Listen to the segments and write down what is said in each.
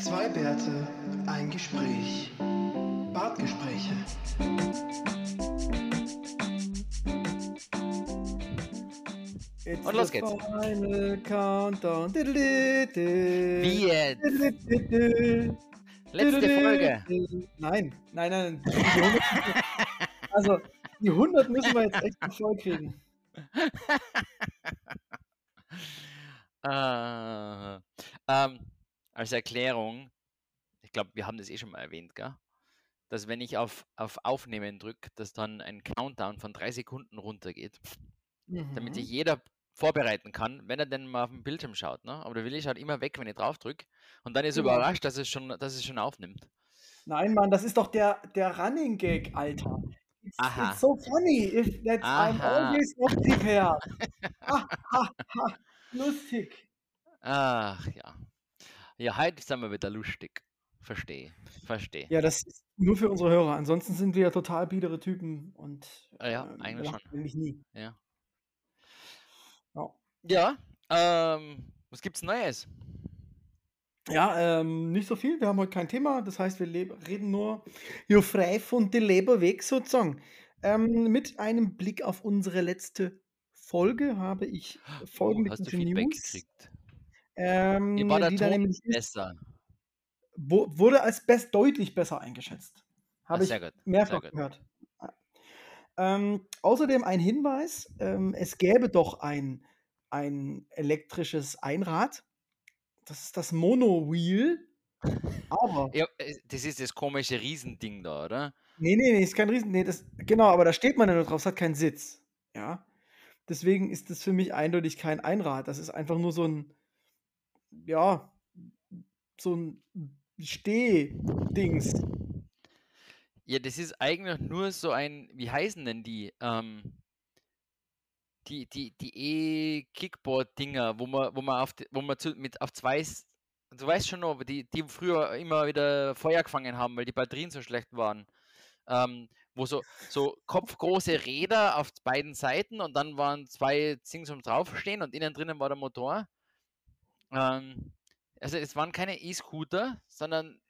Zwei Bärte, ein Gespräch. Bartgespräche. It's Und los geht's. Final Countdown. Wie jetzt? Letzte Folge. Nein, nein, nein. Die 100, also, die 100 müssen wir jetzt echt voll kriegen. Äh, ähm, als Erklärung, ich glaube, wir haben das eh schon mal erwähnt, gell? dass wenn ich auf, auf Aufnehmen drücke, dass dann ein Countdown von drei Sekunden runtergeht, damit Mhm. sich jeder vorbereiten kann, wenn er denn mal auf den Bildschirm schaut. Ne? Aber der Willi schaut immer weg, wenn ich drauf drücke und dann ist er Genau. überrascht, dass es schon, dass es schon aufnimmt. Nein, Mann, das ist doch der, der Running Gag, Alter. It's, Aha. it's so funny if that I'm always not prepared. ha, ha, ha. Lustig. Ach ja. Ja, heute sind wir wieder lustig. Verstehe, verstehe. Ja, das ist nur für unsere Hörer. Ansonsten sind wir ja total biedere Typen und Ah ja, ähm, eigentlich schon. eigentlich nie. Ja. Ja. Ja, ähm, was gibt's Neues? Ja, ähm, nicht so viel. Wir haben heute kein Thema. Das heißt, wir reden nur hier frei von der Leber weg sozusagen. Ähm, mit einem Blick auf unsere letzte Folge habe ich folgende Oh, hast du Feedback News. gekriegt? Ähm, war der Ton besser? wurde als best deutlich besser eingeschätzt. Ah, Habe ich gut, mehrfach gehört. Ähm, außerdem ein Hinweis: ähm, Es gäbe doch ein, ein elektrisches Einrad. Das ist das Mono-Wheel. Aber Ja, äh, das ist das komische Riesending da, oder? Nee, nee, nee, ist kein Riesen. Nee, das, genau, aber da steht man ja nur drauf, es hat keinen Sitz. Ja. Deswegen ist das für mich eindeutig kein Einrad. Das ist einfach nur so ein, ja, so ein Stehdings. Ja, das ist eigentlich nur so ein, wie heißen denn die? Ähm, die, die, die E-Kickboard-Dinger, wo man, wo man auf, wo man zu, mit auf zwei, du weißt schon noch, die, die früher immer wieder Feuer gefangen haben, weil die Batterien so schlecht waren. Ähm, wo so, so kopfgroße Räder auf beiden Seiten und dann waren zwei Dings um draufstehen und innen drinnen war der Motor. Ähm, also es waren keine E-Scooter, sondern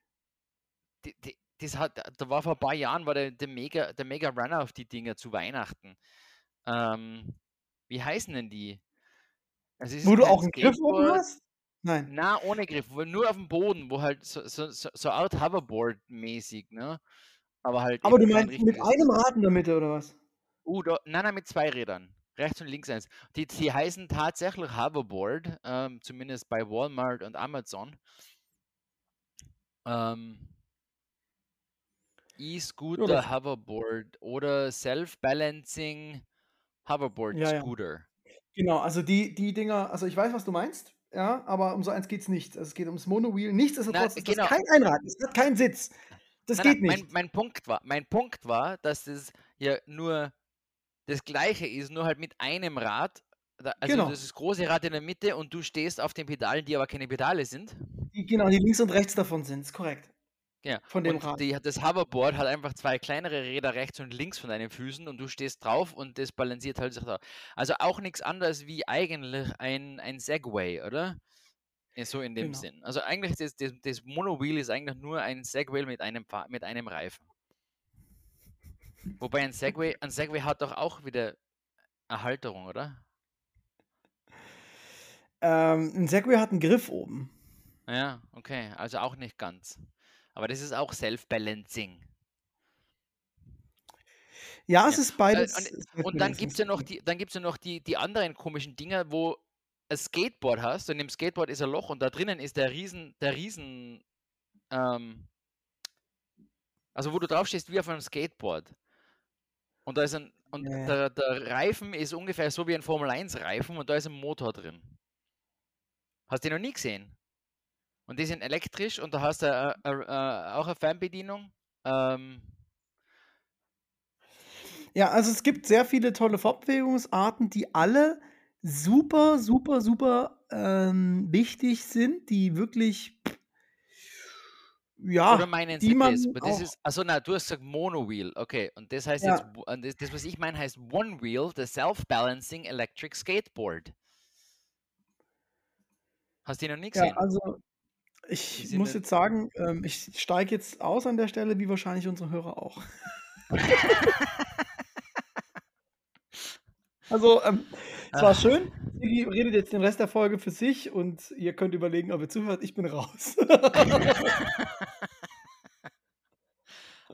die, die, das hat, da war vor ein paar Jahren war der, der Mega, der Mega Runner auf die Dinger zu Weihnachten. Ähm, wie heißen denn die? Also Wo du kein auch einen Griff oben hast? Nein. Na, ohne Griff, nur auf dem Boden, wo halt so, so, so, Art Hoverboard-mäßig, ne? Aber halt. Aber du meinst mit einem Rad in der Mitte oder was? Uh, da, nein, nein, mit zwei Rädern. Rechts und links eins. Die, die heißen tatsächlich Hoverboard, ähm, zumindest bei Walmart und Amazon. Ähm, E-Scooter Hoverboard oder Self-Balancing Hoverboard Ja, ja. Scooter. Genau, also die, die Dinger, also ich weiß, was du meinst, ja, aber um so eins geht es nicht. Also es geht ums Mono-Wheel. Nichtsdestotrotz ist genau. das kein Einrad, es hat keinen Sitz. Das Nein, geht nein, nicht. Mein, mein, Punkt war, mein Punkt war, dass es ja nur das gleiche ist, nur halt mit einem Rad. Also Genau. das ist große Rad in der Mitte und du stehst auf den Pedalen, die aber keine Pedale sind. Die, genau, die links und rechts davon sind, ist korrekt. Ja. Von dem und Rad. Die, das Hoverboard hat einfach zwei kleinere Räder rechts und links von deinen Füßen und du stehst drauf und das balanciert halt sich da. Also auch nichts anderes wie eigentlich ein, ein Segway, oder? So in dem Genau. Sinn. Also eigentlich das, das, das Monowheel ist eigentlich nur ein Segway mit einem, mit einem Reifen. Wobei ein Segway, ein Segway hat doch auch wieder eine Halterung, oder? Ähm, ein Segway hat einen Griff oben. Ja, okay. Also auch nicht ganz. Aber das ist auch Self-Balancing. Ja, es Ja, ist beides. und- ist Und dann gibt es ja noch die, dann gibt's ja noch die, die anderen komischen Dinger, wo ein Skateboard hast und im Skateboard ist ein Loch und da drinnen ist der Riesen, der Riesen, ähm, also wo du draufstehst wie auf einem Skateboard. Und da ist ein, und Ja, der, der Reifen ist ungefähr so wie ein Formel 1 Reifen und da ist ein Motor drin. Hast du den noch nie gesehen? Und die sind elektrisch und da hast du äh, äh, äh, auch eine Fernbedienung. Ähm, Ja, also es gibt sehr viele tolle Fortbewegungsarten, die alle super, super, super ähm, wichtig sind, die wirklich, ja, Oder meinen die Sie man das? Aber das auch- ist, also na, du hast gesagt Monowheel, okay. Und das heißt Ja. jetzt, das, das, was ich meine, heißt One Wheel, the Self-Balancing Electric Skateboard. Hast du ihn noch nie ja, gesehen? also Ich muss jetzt sagen, ähm, ich steige jetzt aus an der Stelle, wie wahrscheinlich unsere Hörer auch. Also, ähm, es war Ah. schön. Sigi redet jetzt den Rest der Folge für sich und ihr könnt überlegen, ob ihr zuhört. Ich bin raus.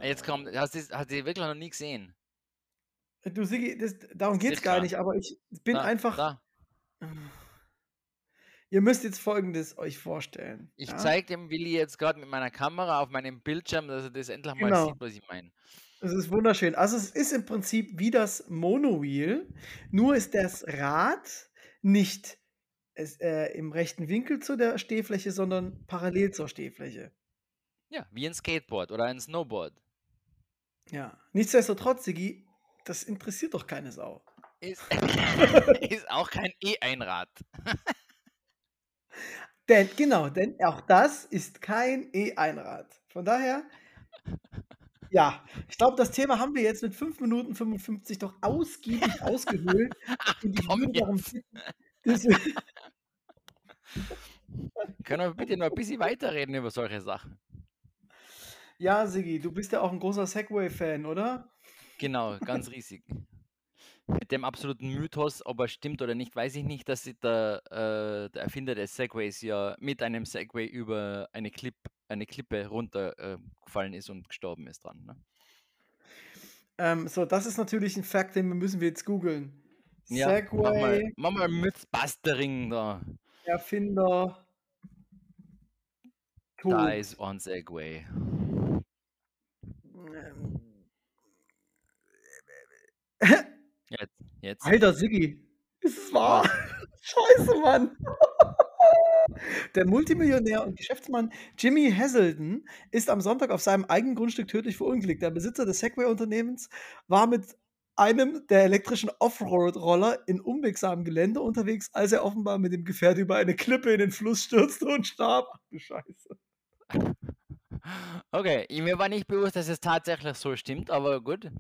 Jetzt kommt, hast du hast du wirklich noch nie gesehen? Du, Sigi, das, darum geht es gar nicht, aber ich bin Da, einfach. Da. Ihr müsst jetzt Folgendes euch vorstellen. Ich ja? zeige dem Willi jetzt gerade mit meiner Kamera auf meinem Bildschirm, dass er das endlich mal Genau. sieht, was ich meine. Es ist wunderschön. Also es ist im Prinzip wie das Monowheel, nur ist das Rad nicht es, äh, im rechten Winkel zu der Stehfläche, sondern parallel zur Stehfläche. Ja, wie ein Skateboard oder ein Snowboard. Ja. Nichtsdestotrotz, Sigi, das interessiert doch keine Sau. Ist, ist auch kein E-Einrad. Denn, genau, denn auch das ist kein E-Einrad. Von daher, ja, ich glaube, das Thema haben wir jetzt mit 5 Minuten 55 doch ausgiebig ausgehöhlt. Ich Komm jetzt. Können wir bitte noch ein bisschen weiterreden über solche Sachen? Ja, Sigi, du bist ja auch ein großer Segway-Fan, oder? Genau, ganz riesig. Mit dem absoluten Mythos, ob er stimmt oder nicht, weiß ich nicht, dass der, äh, der Erfinder des Segways ja mit einem Segway über eine, Clip, eine Klippe runtergefallen ist und gestorben ist dran. Ne? Ähm, so, das ist natürlich ein Fakt, den müssen wir jetzt googeln. Ja, mach mal, Segway, mach mal Mythbustering da. Erfinder, Tod. Dies on Segway. Jetzt, jetzt. Alter, Siggi, ist es wahr? Scheiße, Mann. Der Multimillionär und Geschäftsmann Jimmy Hazelden ist am Sonntag auf seinem eigenen Grundstück tödlich verunglückt. Der Besitzer des Segway-Unternehmens war mit einem der elektrischen Offroad-Roller in unwegsamem Gelände unterwegs, als er offenbar mit dem Gefährt über eine Klippe in den Fluss stürzte und starb. Ach du Scheiße. Okay, ich- mir war nicht bewusst, dass es tatsächlich so stimmt, aber gut.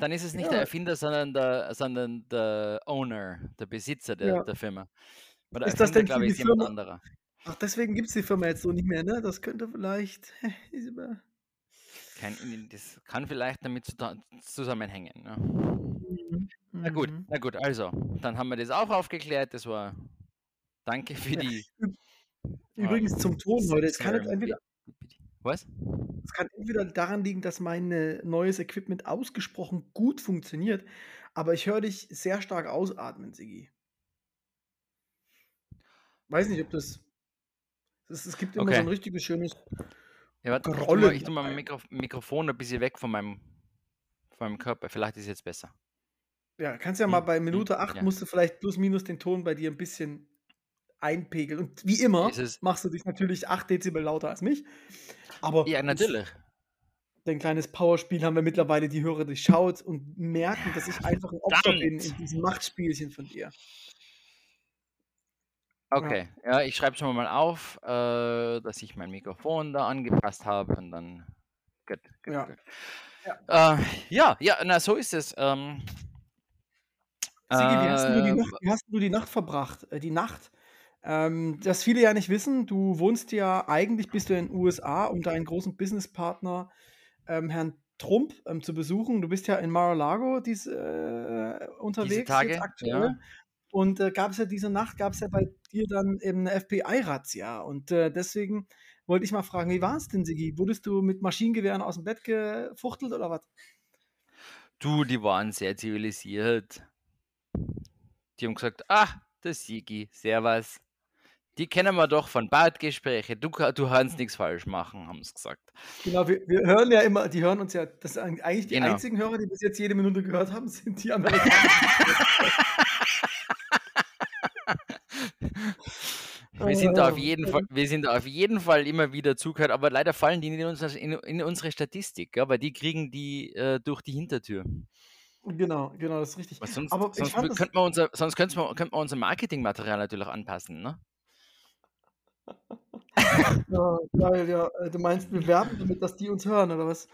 Dann ist es nicht der Ja. Erfinder, sondern der, sondern der Owner, der Besitzer der, Ja. der Firma. Weil der Ist das denn für glaube ich, jemand anderer. Ach, deswegen gibt es die Firma jetzt so nicht mehr, ne? Das könnte vielleicht. Kein, das kann vielleicht damit zusammenhängen. Ne? Mhm. Na gut, Mhm. na gut, also, dann haben wir das auch aufgeklärt. Das war. Danke für die. Übrigens zum Ton heute. Es kann jetzt entweder Was? Es kann entweder daran liegen, dass mein äh, neues Equipment ausgesprochen gut funktioniert, aber ich höre dich sehr stark ausatmen, Sigi. Weiß nicht, ob das. Es, es gibt immer Okay. so ein richtiges schönes. Ja, warte, ich tue Grollen mal, ich tu mal mein. Mikro Mikrofon ein bisschen weg von meinem, von meinem Körper. Vielleicht ist es jetzt besser. Ja, kannst ja mal Hm, bei hm, Minute 8 ja. musst du vielleicht plus minus den Ton bei dir ein bisschen einpegeln. Und wie immer machst du dich natürlich 8 Dezibel lauter als mich. Aber Ja, natürlich. dein kleines Powerspiel haben wir mittlerweile die Hörer durchschaut und merken, dass ich einfach ein Opfer bin Verdammt. in diesem Machtspielchen von dir. Okay, ja, ich schreibe schon mal auf, äh, dass ich mein Mikrofon da angepasst habe und dann. Gut, gut, Ja. gut. Äh, ja, ja, na, so ist es. Ähm, Sigi, wie hast, denn du die äh, Nacht, wie hast denn du die Nacht verbracht? Äh, die Nacht. Ähm, das viele ja nicht wissen, du wohnst ja, eigentlich bist du in den USA, um deinen großen Businesspartner, ähm, Herrn Trump, ähm, zu besuchen. Du bist ja in Mar-a-Lago dies, äh, unterwegs Tage, jetzt aktuell. ja. Und äh, gab es ja diese Nacht, gab es ja bei dir dann eben eine FBI-Razzia. Und äh, deswegen wollte ich mal fragen, wie war es denn, Sigi? Wurdest du mit Maschinengewehren aus dem Bett gefuchtelt oder was? Du, die waren sehr zivilisiert. Die haben gesagt, ah, der Sigi, servus. Die kennen wir doch von Badgespräche. Du, du kannst nichts falsch machen, haben sie gesagt. Genau, wir, wir hören ja immer, die hören uns ja, das sind eigentlich die Genau. einzigen Hörer, die bis jetzt jede Minute gehört haben, sind die Amerikaner. Sind, da auf Oh, jeden Fall, wir sind da auf jeden Fall immer wieder zugehört, aber leider fallen die in, unser, in, in unsere Statistik, weil die kriegen die äh, durch die Hintertür. genau, genau, das ist richtig. Was sonst Aber sonst könnten wir unser, sonst könnten wir, könnten wir unser Marketingmaterial natürlich anpassen. Ne? Ja, geil, ja. Äh, Du meinst, wir werben damit, dass die uns hören, oder was?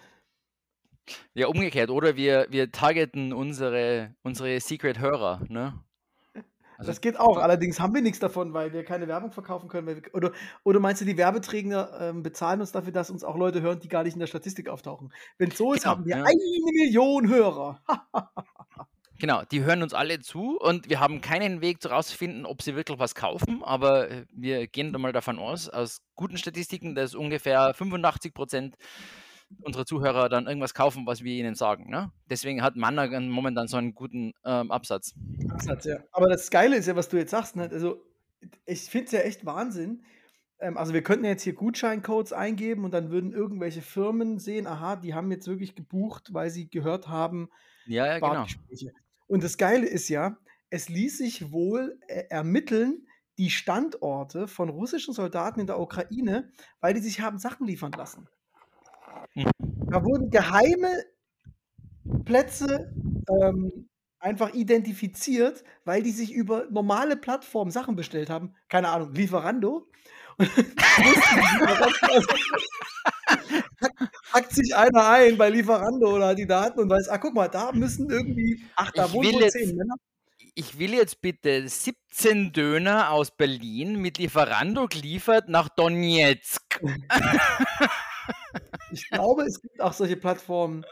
Ja, umgekehrt. Oder wir, wir targeten unsere, unsere Secret-Hörer. Ne? Also, Das geht auch. Allerdings haben wir nichts davon, weil wir keine Werbung verkaufen können. Wir, oder, oder meinst du, die Werbeträger ähm, bezahlen uns dafür, dass uns auch Leute hören, die gar nicht in der Statistik auftauchen? Wenn es so ist, Genau, haben wir ja. eine Million Hörer. Genau, die hören uns alle zu und wir haben keinen Weg herauszufinden, ob sie wirklich was kaufen, aber äh, wir gehen da mal davon aus, aus guten Statistiken, dass ungefähr 85 Prozent unserer Zuhörer dann irgendwas kaufen, was wir ihnen sagen. Ne? Deswegen hat Manna momentan so einen guten ähm, Absatz. Absatz, ja. Aber das Geile ist ja, was du jetzt sagst. Ne? Also, ich finde es ja echt Wahnsinn. Ähm, also, wir könnten jetzt hier Gutscheincodes eingeben und dann würden irgendwelche Firmen sehen, aha, die haben jetzt wirklich gebucht, weil sie gehört haben, Ja, ja, genau. Und das Geile ist ja, es ließ sich wohl äh, ermitteln, die Standorte von russischen Soldaten in der Ukraine, weil die sich haben Sachen liefern lassen. Mhm. Da wurden geheime Plätze ähm, einfach identifiziert, weil die sich über normale Plattformen Sachen bestellt haben. Keine Ahnung, Lieferando. Hackt, sich einer ein bei Lieferando oder hat die Daten und weiß, ah, guck mal, da müssen irgendwie, ach, da Ich wohnen jetzt- zehn Männer. Ich will jetzt bitte 17 Döner aus Berlin mit Lieferando geliefert nach Donetsk. Ich glaube, es gibt auch solche Plattformen,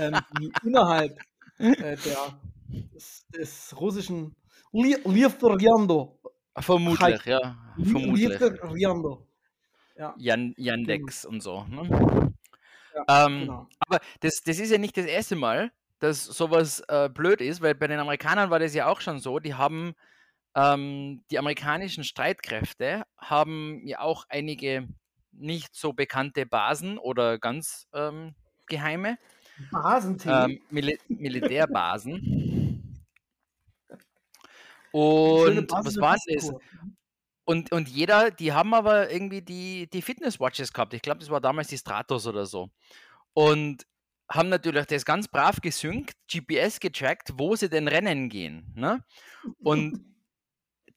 ähm, die innerhalb äh, der, des, des russischen Li- Lieferando. Vermutlich, ja. Li- Vermutlich. Lieferando. Ja, Jan, Yandex und so. Ne? ja Ähm, genau. Aber das, das ist ja nicht das erste Mal, dass sowas äh, blöd ist, weil bei den Amerikanern war das ja auch schon so. Die haben ähm, die amerikanischen Streitkräfte haben ja auch einige nicht so bekannte Basen oder ganz ähm, geheime Basentee. ähm, Mili Militärbasen. Und was war das? Fiskenkur. Und, und jeder, die haben aber irgendwie die, die Fitness-Watches gehabt. Ich glaube, das war damals die Stratos oder so. Und haben natürlich das ganz brav gesynkt, GPS getrackt, wo sie denn rennen gehen. Ne? Und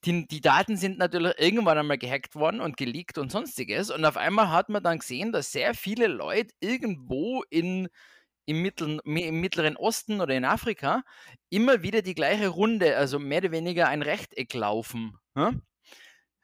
die, die Daten sind natürlich irgendwann einmal gehackt worden und geleakt und sonstiges. Und auf einmal hat man dann gesehen, dass sehr viele Leute irgendwo in, im, Mittel, im Mittleren Osten oder in Afrika immer wieder die gleiche Runde, also mehr oder weniger ein Rechteck laufen.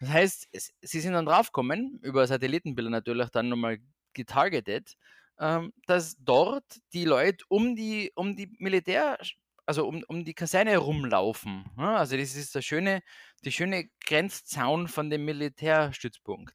Das heißt, sie sind dann draufgekommen, über Satellitenbilder natürlich dann nochmal getargetet, ähm, dass dort die Leute um die, um die Militär, also um, um die Kaserne herumlaufen. Ja, also das ist der schöne, die schöne Grenzzaun von dem Militärstützpunkt.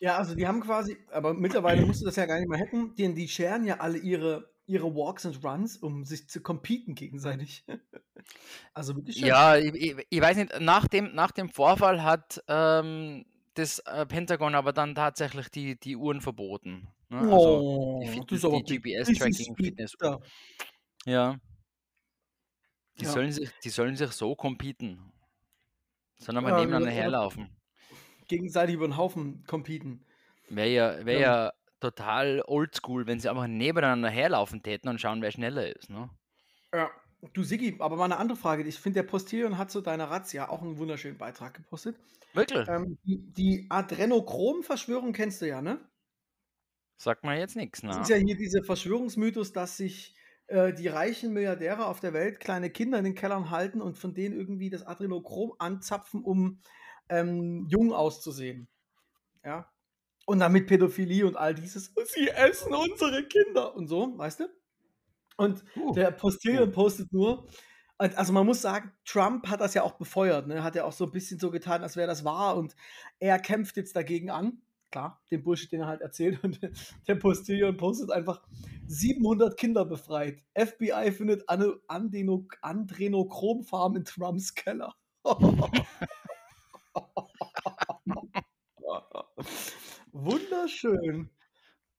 Ja, also die haben quasi, aber mittlerweile musst du das ja gar nicht mehr hacken, denn die scheren ja alle ihre, ihre Walks and Runs, um sich zu competen gegenseitig. also wirklich schön. Ja, ich, ich, weiß nicht, nach dem, nach dem Vorfall hat ähm, das äh, Pentagon aber dann tatsächlich die, die Uhren verboten. Ne? Also Oh, die, aber die bitter. GPS-Tracking Das ist Fitness. bitter. Ja. Die, Ja. sollen sich, die sollen sich so competen. Sollen wir Ja, nebeneinander ja. herlaufen. Gegenseitig über den Haufen competen. Wäre ja, wär Ja. ja total oldschool, wenn sie einfach nebeneinander herlaufen täten und schauen, wer schneller ist. Ne? Ja. Du Siggi, aber mal eine andere Frage. Ich finde, der Postillon hat zu deiner Razzia auch einen wunderschönen Beitrag gepostet. Wirklich? Ähm, die, die Adrenochrom-Verschwörung kennst du ja, ne? Sagt man jetzt nichts. Das Ne? ist ja hier dieser Verschwörungsmythos, dass sich äh, die reichen Milliardäre auf der Welt kleine Kinder in den Kellern halten und von denen irgendwie das Adrenochrom anzapfen, um ähm, jung auszusehen. Ja. Und damit Pädophilie und all dieses, sie essen unsere Kinder und so, weißt du? Und Uh, der Postillon postet nur, also man muss sagen, Trump hat das ja auch befeuert, ne? Hat ja auch so ein bisschen so getan, als wäre das wahr und er kämpft jetzt dagegen an. Klar, den Bullshit, den er halt erzählt. Und der Postillon postet einfach 700 Kinder befreit. FBI findet Adrenochrom-Farm in Trumps Keller. Wunderschön.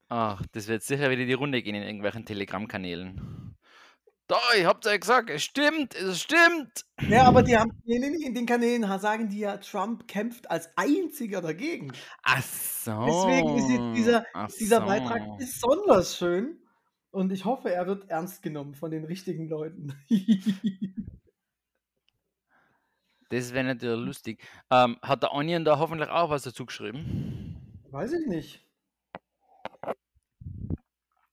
Ach, das wird sicher wieder die Runde gehen in irgendwelchen Telegram-Kanälen. Da, ich hab's ja gesagt, es stimmt, es stimmt. Ja, aber die haben, nee, nee, nee, in den Kanälen sagen die ja, Trump kämpft als einziger dagegen. Ach so. Deswegen ist jetzt dieser, Ach dieser so. Beitrag besonders schön. Und ich hoffe, er wird ernst genommen von den richtigen Leuten. Das wäre natürlich lustig. Ähm, hat der Onion da hoffentlich auch was dazu geschrieben? Weiß ich nicht.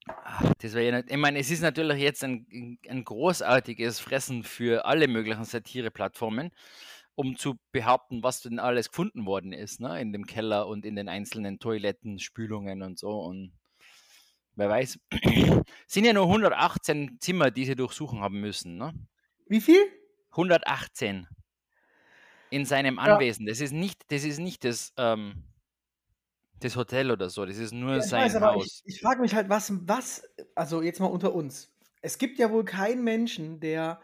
Ach, das wäre ja nicht. Ich meine, es ist natürlich jetzt ein, ein großartiges Fressen für alle möglichen Satire-Plattformen. um zu behaupten, was denn alles gefunden worden ist, ne? in dem Keller und in den einzelnen Toiletten, Spülungen und so. Und wer weiß, sind ja nur 118 Zimmer, die sie durchsuchen haben müssen. Ne? Wie viel? 118 in seinem Ja. Anwesen. Das ist nicht, das ist nicht das, ähm, das Hotel oder so, das ist nur Ja, sein weiß, aber ich, Haus. ich frage mich halt, was, was, also jetzt mal unter uns. Es gibt ja wohl keinen Menschen, der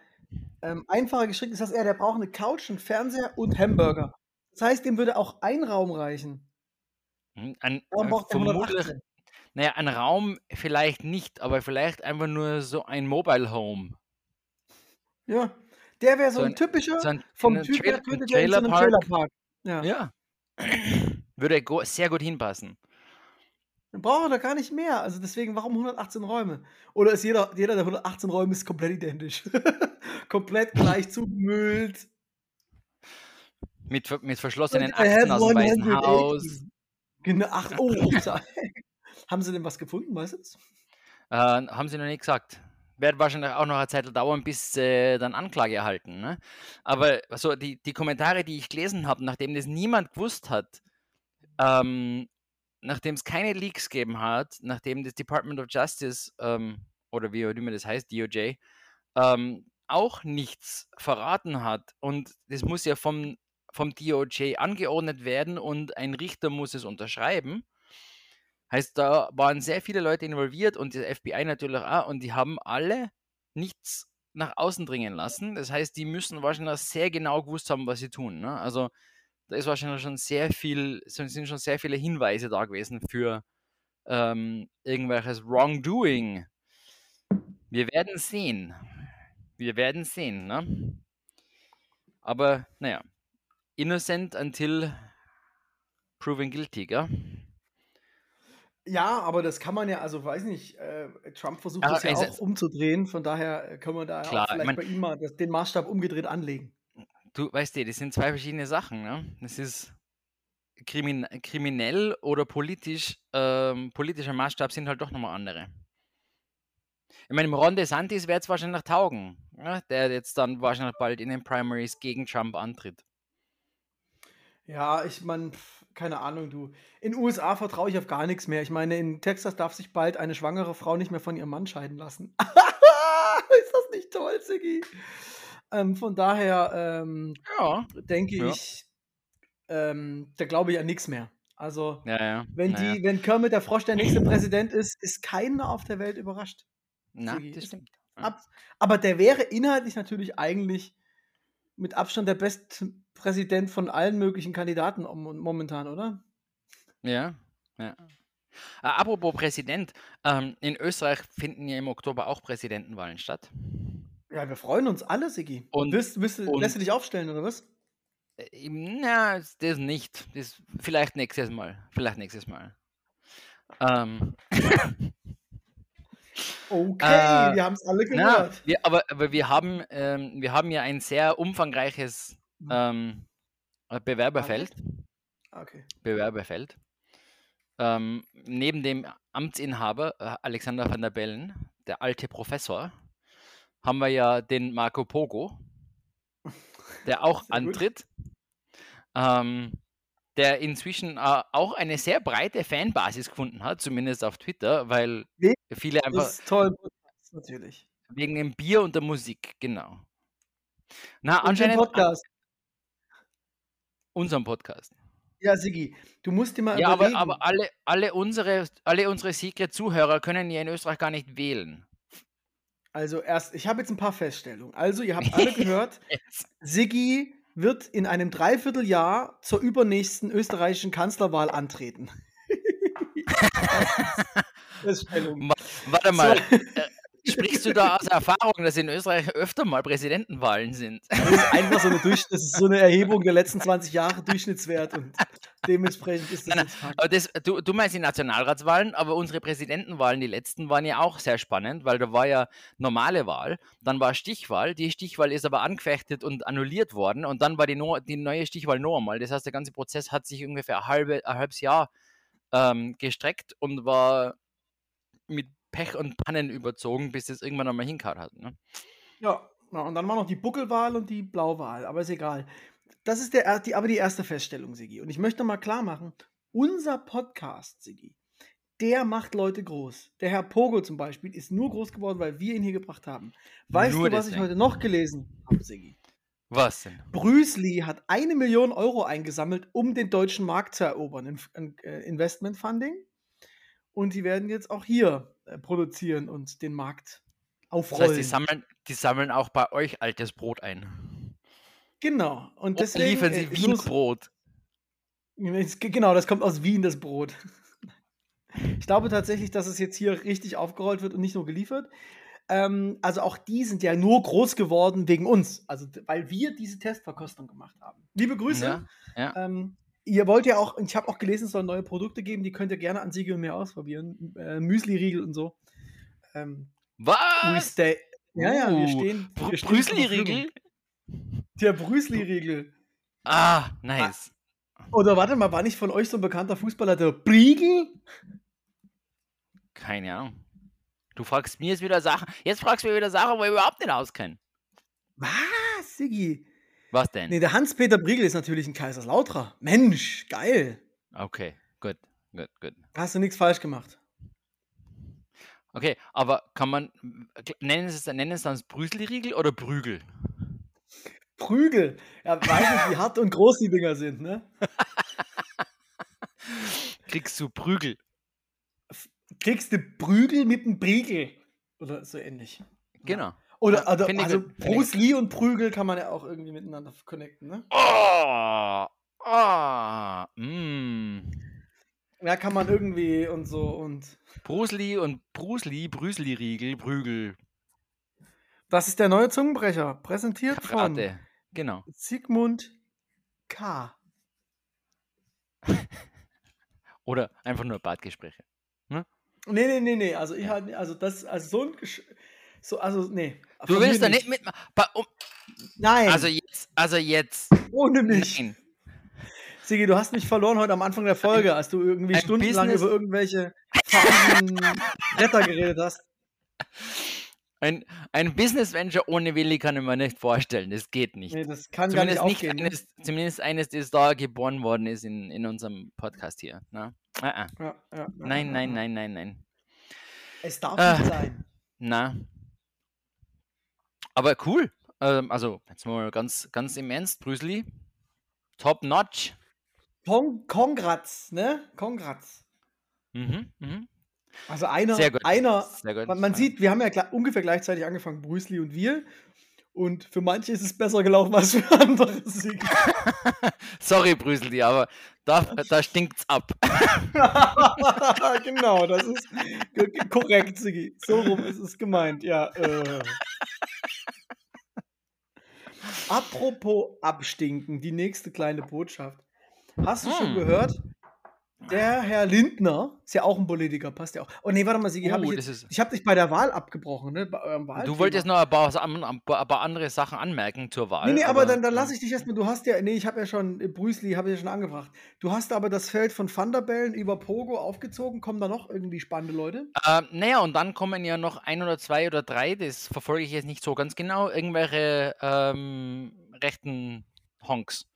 ähm, einfacher gestrickt ist als er. Der braucht eine Couch, einen Fernseher und Hamburger. Das heißt, dem würde auch ein Raum reichen. Hm, Ein, Warum äh, braucht er vermutlich, 118? naja, ein Raum vielleicht nicht, aber vielleicht einfach nur so ein Mobile Home. Ja. Der wäre so So ein typischer, so ein, vom Typ her könnte der in so einem Trailerpark. Trailerpark. Ja. Ja. Würde go sehr gut hinpassen. Dann braucht er gar nicht mehr. Also deswegen, warum 118 Räume? Oder ist jeder, jeder der 118 Räume ist komplett identisch? komplett gleich zugemüllt. Mit, mit verschlossenen have Akten aus dem Weißen 118. Haus. Genau, ach, oh. Haben sie denn was gefunden, weißt du? das? Äh, haben sie noch nicht gesagt. Wird wahrscheinlich auch noch eine Zeit dauern, bis sie dann Anklage erhalten. Ne? Aber so die, die Kommentare, die ich gelesen habe, nachdem das niemand gewusst hat, ähm, nachdem es keine Leaks gegeben hat, nachdem das Department of Justice ähm, oder wie auch immer das heißt, DOJ, ähm, auch nichts verraten hat und das muss ja vom, vom DOJ angeordnet werden und ein Richter muss es unterschreiben. Heißt, da waren sehr viele Leute involviert und das FBI natürlich auch und die haben alle nichts nach außen dringen lassen. Das heißt, die müssen wahrscheinlich sehr genau gewusst haben, was sie tun. Ne? Also da ist wahrscheinlich schon sehr viel, sind schon sehr viele Hinweise da gewesen für ähm, irgendwelches Wrongdoing. Wir werden sehen. Wir werden sehen, ne? Aber naja, innocent until proven guilty, gell? Ja, aber das kann man ja, also weiß nicht, äh, Trump versucht Ja, das ja auch umzudrehen, von daher äh, können wir da Klar, auch ich vielleicht mein- bei ihm mal das, den Maßstab umgedreht anlegen. Du weißt du, das sind zwei verschiedene Sachen. Ne? Das ist krimin kriminell oder politisch, ähm, politischer Maßstab sind halt doch nochmal andere. Ich meine, Ron DeSantis wird es wahrscheinlich taugen, ja? der jetzt dann wahrscheinlich bald in den Primaries gegen Trump antritt. Ja, ich meine, keine Ahnung, du. In USA vertraue ich auf gar nichts mehr. Ich meine, in Texas darf sich bald eine schwangere Frau nicht mehr von ihrem Mann scheiden lassen. Ist das nicht toll, Siggi? Ähm, von daher ähm, Ja. denke Ja. ich, ähm, da glaube ich an nichts mehr. Also, Ja, wenn die, wenn Kermit der Frosch der nächste Präsident ist, ist keiner auf der Welt überrascht. Na, Sigi, das stimmt. Ab, aber der wäre inhaltlich natürlich eigentlich mit Abstand der beste Präsident von allen möglichen Kandidaten mom- momentan, oder? Ja, ja. Apropos Präsident, ähm, in Österreich finden ja im Oktober auch Präsidentenwahlen statt. Ja, wir freuen uns alle, Sigi. Und- Willst, du- und- lässt du dich aufstellen, oder was? Äh, Na, das nicht. Das vielleicht nächstes Mal. Vielleicht nächstes Mal. Ähm, Okay, Äh, wir haben es alle na, gehört. wir, aber, aber wir haben, ähm, wir haben ja ein sehr umfangreiches Mhm. ähm, äh, Bewerberfeld. Okay. Bewerberfeld. Ähm, neben dem Amtsinhaber äh, Alexander van der Bellen, der alte Professor, haben wir ja den Marco Pogo, der auch antritt, ähm, der inzwischen äh, auch eine sehr breite Fanbasis gefunden hat, zumindest auf Twitter, weil Wen? viele einfach Das ist toll, natürlich. wegen dem Bier und der Musik, genau. Na, Und anscheinend Podcast. unserem Podcast. Ja, Sigi, du musst mal Ja, aber, aber alle, alle unsere, alle unsere Secret-Zuhörer können ja in Österreich gar nicht wählen. Also erst, ich habe jetzt ein paar Feststellungen. Also, ihr habt alle gehört, Siggi wird in einem Dreivierteljahr zur übernächsten österreichischen Kanzlerwahl antreten. Feststellung. Warte mal, äh, sprichst du da aus Erfahrung, dass in Österreich öfter mal Präsidentenwahlen sind? Das ist einfach so eine, Durchschnitt, das ist so eine Erhebung der letzten 20 Jahre Durchschnittswert und dementsprechend ist das Nein, Fakt. Aber das, du, du meinst die Nationalratswahlen, aber unsere Präsidentenwahlen, die letzten, waren ja auch sehr spannend, weil da war ja normale Wahl, dann war Stichwahl, die Stichwahl ist aber angefechtet und annulliert worden und dann war die, no die neue Stichwahl noch einmal. Das heißt, der ganze Prozess hat sich ungefähr ein, halbe, ein halbes Jahr ähm, gestreckt und war mit Pech und Pannen überzogen, bis es irgendwann einmal hingehauen hat. Ne? Ja, ja, und dann war noch die Buckelwahl und die Blauwahl, aber ist egal. Das ist der, die, aber die erste Feststellung, Sigi. Und ich möchte mal klar machen, unser Podcast, Sigi, der macht Leute groß. Der Herr Pogo zum Beispiel ist nur groß geworden, weil wir ihn hier gebracht haben. Weißt Nur du, was ich heute noch gelesen habe, Sigi? Was denn? Bruce Lee hat eine Million Euro eingesammelt, um den deutschen Markt zu erobern, in, in, äh, Investment Funding. Und die werden jetzt auch hier äh, produzieren und den Markt Das aufrollen. heißt, die sammeln, die sammeln auch bei euch altes Brot ein. Genau. Und Und deswegen liefern sie äh, Wien so- Brot. Es- Genau, das kommt aus Wien, das Brot. Ich glaube tatsächlich, dass es jetzt hier richtig aufgerollt wird und nicht nur geliefert. Ähm, also auch die sind ja nur groß geworden wegen uns. Also weil wir diese Testverkostung gemacht haben. Liebe Grüße. Ja, ja. Ähm, ihr wollt ja auch, ich habe auch gelesen, es soll neue Produkte geben, die könnt ihr gerne an Siegel und mir ausprobieren. Äh, Müsli-Riegel und so. Ähm, Was? Ja, ja, wir Uh, stehen. Brüsli-Riegel? Der Brüsli-Riegel. Ah, nice. Oder warte mal, war nicht von euch so ein bekannter Fußballer der Briegel? Keine Ahnung. Du fragst mir jetzt wieder Sachen. Jetzt fragst du mir wieder Sachen, wo ich überhaupt nicht auskenne. Was, Siggi? Was denn? Nee, der Hans-Peter Briegel ist natürlich ein Kaiserslautrer. Mensch, geil. Okay, gut, gut, gut. Hast du nichts falsch gemacht. Okay, aber kann man, nennen es, nennen es dann Brüsli-Riegel oder Brügel? Prügel. Ja, weiß nicht, wie hart und groß die Dinger sind, ne? Kriegst du Prügel? Kriegst du Prügel mit einem Briegel. Oder so ähnlich. Genau. Oder, also, also Bruce Lee und Prügel kann man ja auch irgendwie miteinander connecten, ne? Oh, oh, mm. Ja, kann man irgendwie und so und. Bruce Lee und Bruce Lee, Brüsli-Riegel, Prügel, Das ist der neue Zungenbrecher. Präsentiert von Karate. Genau. Sigmund K. Oder einfach nur Bartgespräche. Nee, nee, nee, nee. Also ich halt, also das, also so ein Gesch so, also nee. Du willst da nicht mitmachen. Um, Nein, also jetzt, also jetzt. ohne mich. Nein. Sigi, du hast mich verloren heute am Anfang der Folge, als du irgendwie ein stundenlang Business- über irgendwelche Bretter geredet hast. Ein, ein Business Venture ohne Willi kann ich mir nicht vorstellen. Das geht nicht. Nee, das kann gar nicht Zumindest, nicht aufgehen. ne? eines, zumindest eines, das da geboren worden ist in, in unserem Podcast hier. Ne? Ah, ah. Ja, ja, ja, Nein, nein, nein, nein, nein. Es darf Ah. nicht sein. Na. Aber cool. Ähm, also, jetzt mal ganz, ganz im Ernst, Brüsli. Top notch. Kong Kongrats, ne? Kongrats. Mhm, mhm. Also einer, Sehr gut. einer, Sehr gut. man, man sieht, wir haben ja ungefähr gleichzeitig angefangen, Bruce Lee und wir. Und für manche ist es besser gelaufen als für andere. Sorry, Brüsli, aber da, da stinkt's ab. genau, das ist korrekt, Sigi. So rum ist es gemeint, ja. Äh. Apropos abstinken, die nächste kleine Botschaft. Hast du schon Hm. gehört? Der Herr Lindner ist ja auch ein Politiker, passt ja auch. Oh nee, warte mal, Sigi, hab ich, Oh, jetzt, das ist- ich habe dich bei der Wahl abgebrochen, ne? Bei eurem Du Wahlthema. wolltest noch ein paar, ein paar andere Sachen anmerken zur Wahl. Nee, nee, aber, dann, dann lasse ich dich erstmal. Du hast ja, nee, ich habe ja schon, äh, Brüsli habe ich ja schon angebracht. Du hast aber das Feld von Thunderbellen über Pogo aufgezogen. Kommen da noch irgendwie spannende Leute? Ähm, naja, und dann kommen ja noch ein oder zwei oder drei, das verfolge ich jetzt nicht so ganz genau, irgendwelche ähm, rechten Honks.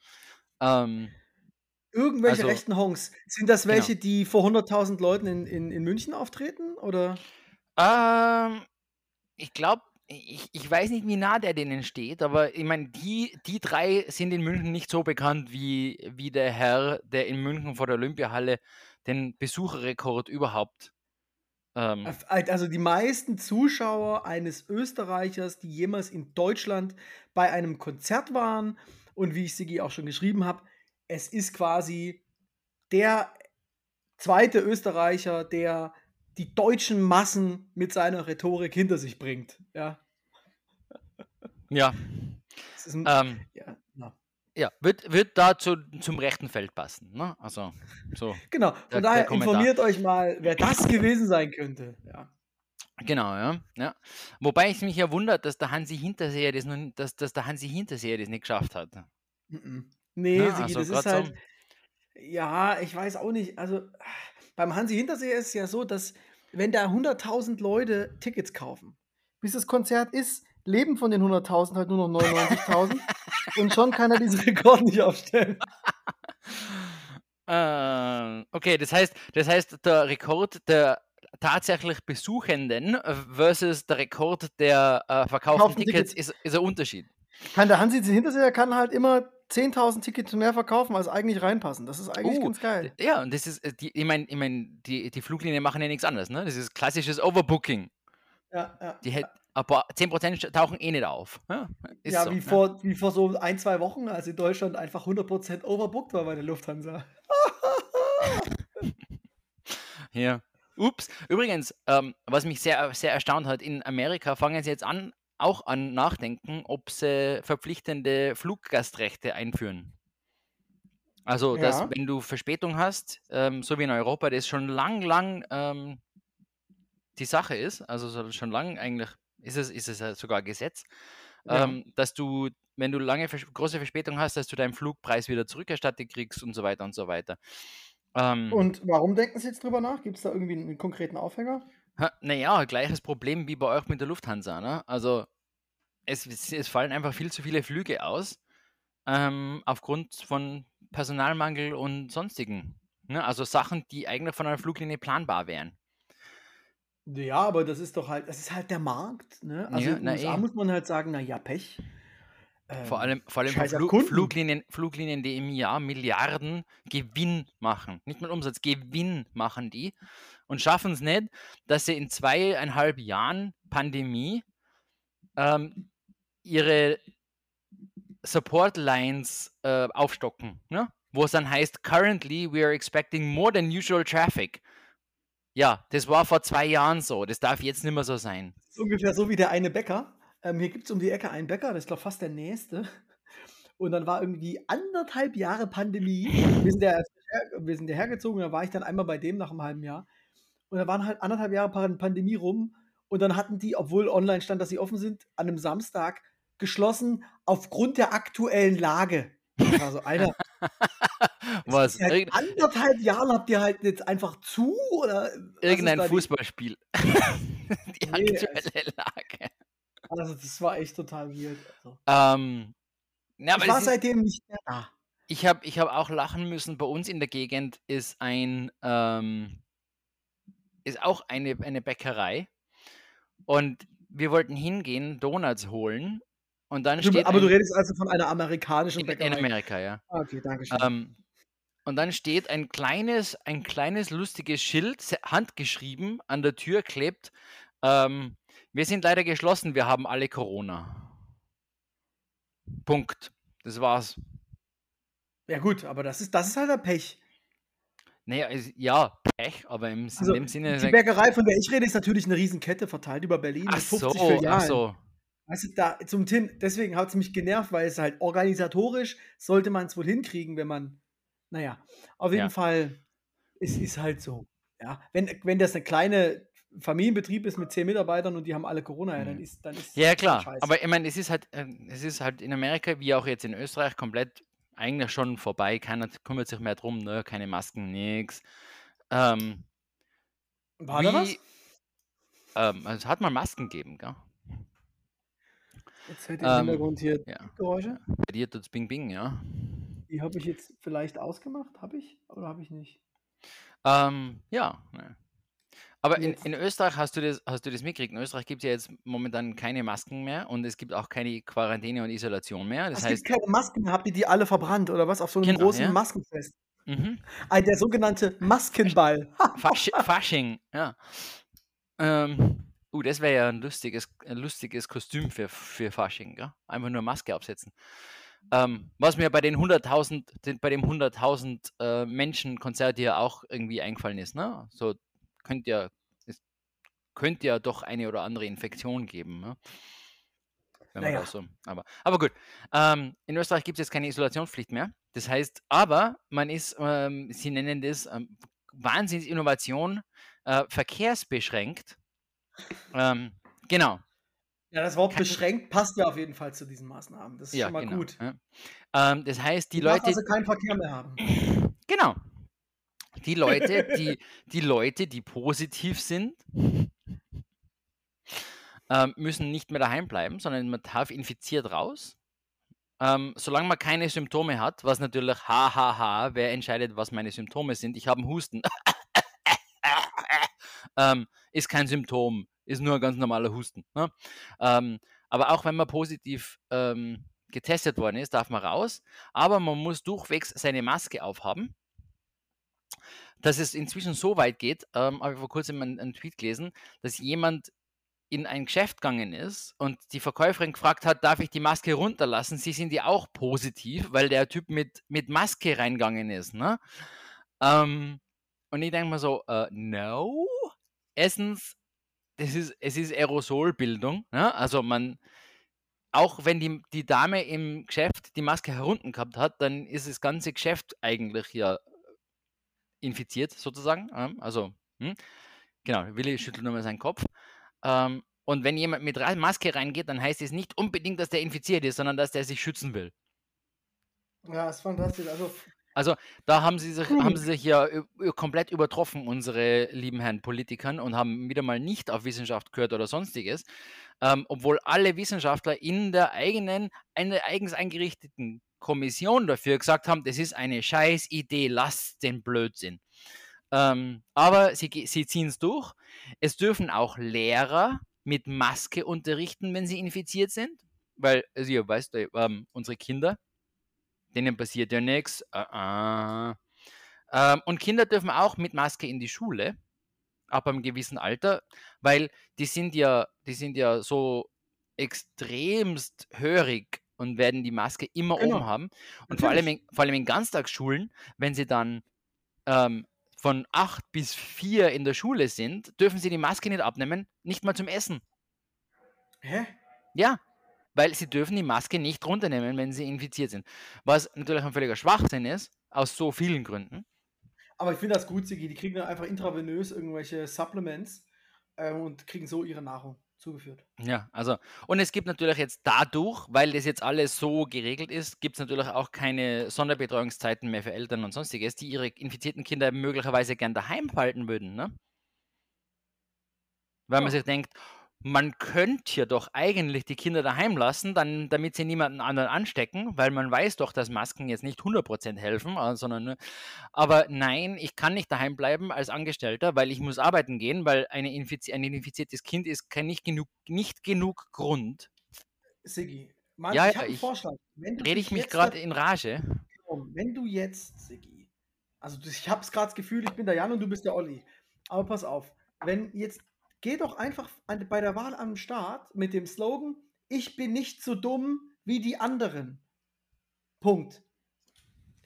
Ähm, Irgendwelche Also- rechten Honks. Sind das Genau. welche, die vor 100.000 Leuten in, in, in München auftreten? Oder? ähm, ich glaube, ich, ich weiß nicht, wie nah der denen steht, aber ich meine, die, die drei sind in München nicht so bekannt wie, wie der Herr, der in München vor der Olympiahalle den Besucherrekord überhaupt. Ähm, Also die meisten Zuschauer eines Österreichers, die jemals in Deutschland bei einem Konzert waren und wie ich Sigi auch schon geschrieben habe, es ist quasi der zweite Österreicher, der die deutschen Massen mit seiner Rhetorik hinter sich bringt. Ja, ja, ein, ähm, ja, ja. ja wird, wird da zu, zum rechten Feld passen. Ne? Also, so. Genau, der von daher Kommentar. informiert euch mal, wer das gewesen sein könnte. Ja. Genau, ja. ja. Wobei es mich ja wundert, dass der Hansi Hinterseher das, noch, n- dass, dass der Hansi Hinterseher das nicht geschafft hat. Mhm. Nee, Ne? Sigi, Also das ist so- halt. Ja, ich weiß auch nicht. Also beim Hansi Hinterseher ist es ja so, dass wenn da 100.000 Leute Tickets kaufen, bis das Konzert ist, leben von den 100.000 halt nur noch 99.000 und schon kann er diesen Rekord nicht aufstellen. Äh, okay, das heißt, das heißt, der Rekord der tatsächlich Besuchenden äh, versus der Rekord der äh, verkauften Verkauften Tickets Tickets. ist, ist ein Unterschied. Kann der Hansi Hinterseher kann halt immer 10.000 Tickets mehr verkaufen, als eigentlich reinpassen. Das ist eigentlich Uh, ganz geil. Ja, und das ist, äh, die, ich meine, ich mein, die, die Fluglinien machen ja nichts anderes, ne? Das ist klassisches Overbooking. Ja, ja. Die hätt, ein paar 10% tauchen eh nicht auf. Ja, ist ja, so, wie, ne? vor, wie vor so ein, zwei Wochen, als in Deutschland einfach 100% overbooked war bei der Lufthansa. Ja. Ups. Übrigens, ähm, was mich sehr, sehr erstaunt hat, in Amerika fangen sie jetzt an, auch an nachdenken, ob sie verpflichtende Fluggastrechte einführen. Also, dass Ja. wenn du Verspätung hast, ähm, so wie in Europa, das schon lang, lang ähm, die Sache ist, also so schon lang eigentlich ist es, ist es ja sogar Gesetz, Ja. ähm, dass du, wenn du lange große Verspätung hast, dass du deinen Flugpreis wieder zurückerstattet kriegst und so weiter und so weiter. Ähm, Und warum denken Sie jetzt drüber nach? Gibt es da irgendwie einen konkreten Aufhänger? Naja, gleiches Problem wie bei euch mit der Lufthansa. Ne? Also es, es fallen einfach viel zu viele Flüge aus ähm, aufgrund von Personalmangel und sonstigen. Ne? Also Sachen, die eigentlich von einer Fluglinie planbar wären. Ja, aber das ist doch halt, das ist halt der Markt. Ne? Also Ja, na USA eh. muss man halt sagen, na ja, Pech. Vor Ähm, allem, vor allem Kunden. Fluglinien, Fluglinien, die im Jahr Milliarden Gewinn machen. Nicht mal Umsatz, Gewinn machen die und schaffen es nicht, dass sie in zweieinhalb Jahren Pandemie ähm, ihre Support Lines äh, aufstocken. Ne? Wo es dann heißt, currently we are expecting more than usual traffic. Ja, das war vor zwei Jahren so. Das darf jetzt nicht mehr so sein. Das ist ungefähr so wie der eine Bäcker. Ähm, hier gibt es um die Ecke einen Bäcker, das ist glaube fast der nächste. Und dann war irgendwie anderthalb Jahre Pandemie. Wir sind ja, wir sind ja hergezogen, da war ich dann einmal bei dem nach einem halben Jahr. Und da waren halt anderthalb Jahre Pan- Pandemie rum. Und dann hatten die, obwohl online stand, dass sie offen sind, an einem Samstag geschlossen aufgrund der aktuellen Lage. Ich war so, Alter, Was? seit Irgend anderthalb Jahren habt ihr halt jetzt einfach zu? Oder irgendein Fußballspiel. die Nee, aktuelle Lage. Also, das war echt total weird. Also. Ähm, aber ich war seitdem nicht mehr da. ich habe ich hab auch lachen müssen. Bei uns in der Gegend ist ein ähm, ist auch eine, eine Bäckerei. Und wir wollten hingehen, Donuts holen. Und dann Du, steht aber du ein, redest also von einer amerikanischen in, Bäckerei. in Amerika, ja. Ah, okay, danke schön. Ähm, und dann steht ein kleines, ein kleines lustiges Schild, handgeschrieben, an der Tür klebt. Ähm, wir sind leider geschlossen, wir haben alle Corona. Punkt. Das war's. ja gut, aber das ist, das ist halt der Pech. Naja, es, ja, Pech, aber im, Also, in dem Sinne. die Bäckerei, von der ich rede, ist natürlich eine Riesenkette verteilt über Berlin ach mit 50 so, Filialen. ach so. Weißt du, da zum Tin, deswegen hat es mich genervt, weil es halt organisatorisch sollte man es wohl hinkriegen, wenn man, naja, auf jeden Ja. Fall, es ist halt so. Ja, wenn, wenn das eine kleine Familienbetrieb ist mit zehn Mitarbeitern und die haben alle Corona, ja, dann Mhm. ist dann ist Ja, schon klar. Aber ich meine, es ist halt, äh, es ist halt in Amerika, wie auch jetzt in Österreich, komplett eigentlich schon vorbei. Keiner kümmert sich mehr drum, ne? Keine Masken, nix. Ähm, War da was? wie, ähm, es hat mal Masken gegeben, gell? Jetzt hört ihr im Ähm, Hintergrund hier ja. Geräusche. Bei dir tut's Bing Bing, ja. Die habe ich jetzt vielleicht ausgemacht. Habe ich? Oder habe ich nicht? Ähm, ja. Ne. Aber in, in Österreich hast du das, hast du das mitgekriegt. In Österreich gibt es ja jetzt momentan keine Masken mehr und es gibt auch keine Quarantäne und Isolation mehr. Das Es heißt, gibt keine Masken mehr. Habt ihr die alle verbrannt oder was? Auf so einem Genau, großen ja. Maskenfest. mhm. Ah, der sogenannte Maskenball. Fasch Fasching, ja. Ähm, uh, das wäre ja ein lustiges, ein lustiges Kostüm für, für Fasching, gell? Einfach nur Maske absetzen. Ähm, was mir bei den 100.000, den- bei dem 100.000 äh, Menschen Konzert hier auch irgendwie eingefallen ist, ne? So könnte ja, es könnte ja doch eine oder andere Infektion geben, ne? Wenn man Naja. so, aber, aber gut. Ähm, in Österreich gibt es jetzt keine Isolationspflicht mehr. Das heißt, aber man ist, ähm, sie nennen das ähm, Wahnsinnsinnovation, äh, verkehrsbeschränkt. Ähm, genau. Ja, das Wort Kann- beschränkt passt ja auf jeden Fall zu diesen Maßnahmen. Das ist Ja, schon mal genau. gut. Ja. Ähm, das heißt, die Die Leute, also keinen Verkehr mehr haben. genau. Die Leute, die, die Leute, die positiv sind, ähm, müssen nicht mehr daheim bleiben, sondern man darf infiziert raus. Ähm, solange man keine Symptome hat, was natürlich hahaha, wer entscheidet, was meine Symptome sind. Ich habe einen Husten. ähm, ist kein Symptom, ist nur ein ganz normaler Husten. Ne? Ähm, aber auch wenn man positiv ähm, getestet worden ist, darf man raus. Aber man muss durchwegs seine Maske aufhaben. Dass es inzwischen so weit geht, ähm, habe ich vor kurzem einen, einen Tweet gelesen, dass jemand in ein Geschäft gegangen ist und die Verkäuferin gefragt hat, darf ich die Maske runterlassen? Sie sind ja auch positiv, weil der Typ mit, mit Maske reingegangen ist. Ne? Ähm, und ich denke mir so, uh, no. Erstens, das ist, es ist Aerosolbildung. Ne? Also man, auch wenn die, die Dame im Geschäft die Maske herunten gehabt hat, dann ist das ganze Geschäft eigentlich hier infiziert, sozusagen. Also, hm? genau, Willi schüttelt nur mal seinen Kopf. Ähm, und wenn jemand mit Maske reingeht, dann heißt es nicht unbedingt, dass der infiziert ist, sondern dass der sich schützen will. Ja, ist fantastisch. Also, also da haben sie sich, haben sie sich ja komplett übertroffen, unsere lieben Herren Politikern, und haben wieder mal nicht auf Wissenschaft gehört oder sonstiges. Ähm, obwohl alle Wissenschaftler in der eigenen, einer eigens eingerichteten Kommission dafür gesagt haben, das ist eine scheiß Idee, lasst den Blödsinn. Ähm, aber sie, sie ziehen es durch. Es dürfen auch Lehrer mit Maske unterrichten, wenn sie infiziert sind. Weil, also ihr weißt, ähm, unsere Kinder, denen passiert ja nichts. Uh -uh. ähm, und Kinder dürfen auch mit Maske in die Schule, ab einem gewissen Alter, weil die sind ja, die sind ja so extremst hörig und werden die Maske immer genau. oben haben. Und vor allem, in, vor allem in Ganztagsschulen, wenn sie dann ähm, von acht bis vier in der Schule sind, dürfen sie die Maske nicht abnehmen, nicht mal zum Essen. Hä? Ja, weil sie dürfen die Maske nicht runternehmen, wenn sie infiziert sind. Was natürlich ein völliger Schwachsinn ist, aus so vielen Gründen. Aber ich finde das gut, Sigi. Die kriegen dann einfach intravenös irgendwelche Supplements äh, und kriegen so ihre Nahrung zugeführt. Ja, also, und es gibt natürlich jetzt dadurch, weil das jetzt alles so geregelt ist, gibt es natürlich auch keine Sonderbetreuungszeiten mehr für Eltern und sonstiges, die ihre infizierten Kinder möglicherweise gern daheim halten würden, ne? Weil ja. man sich denkt, man könnte ja doch eigentlich die Kinder daheim lassen, dann, damit sie niemanden anderen anstecken, weil man weiß doch, dass Masken jetzt nicht 100% helfen, äh, sondern nur, aber nein, ich kann nicht daheim bleiben als Angestellter, weil ich muss arbeiten gehen, weil eine infizi ein infiziertes Kind ist kein, nicht, genug, nicht genug Grund. Sigi, Mann, ja, ich habe einen Vorschlag. rede ich mich gerade in Rage? Wenn du jetzt, Sigi, also ich habe es gerade das Gefühl, ich bin der Jan und du bist der Olli, aber pass auf, wenn jetzt geh doch einfach an, bei der Wahl am Start mit dem Slogan, ich bin nicht so dumm wie die anderen. Punkt.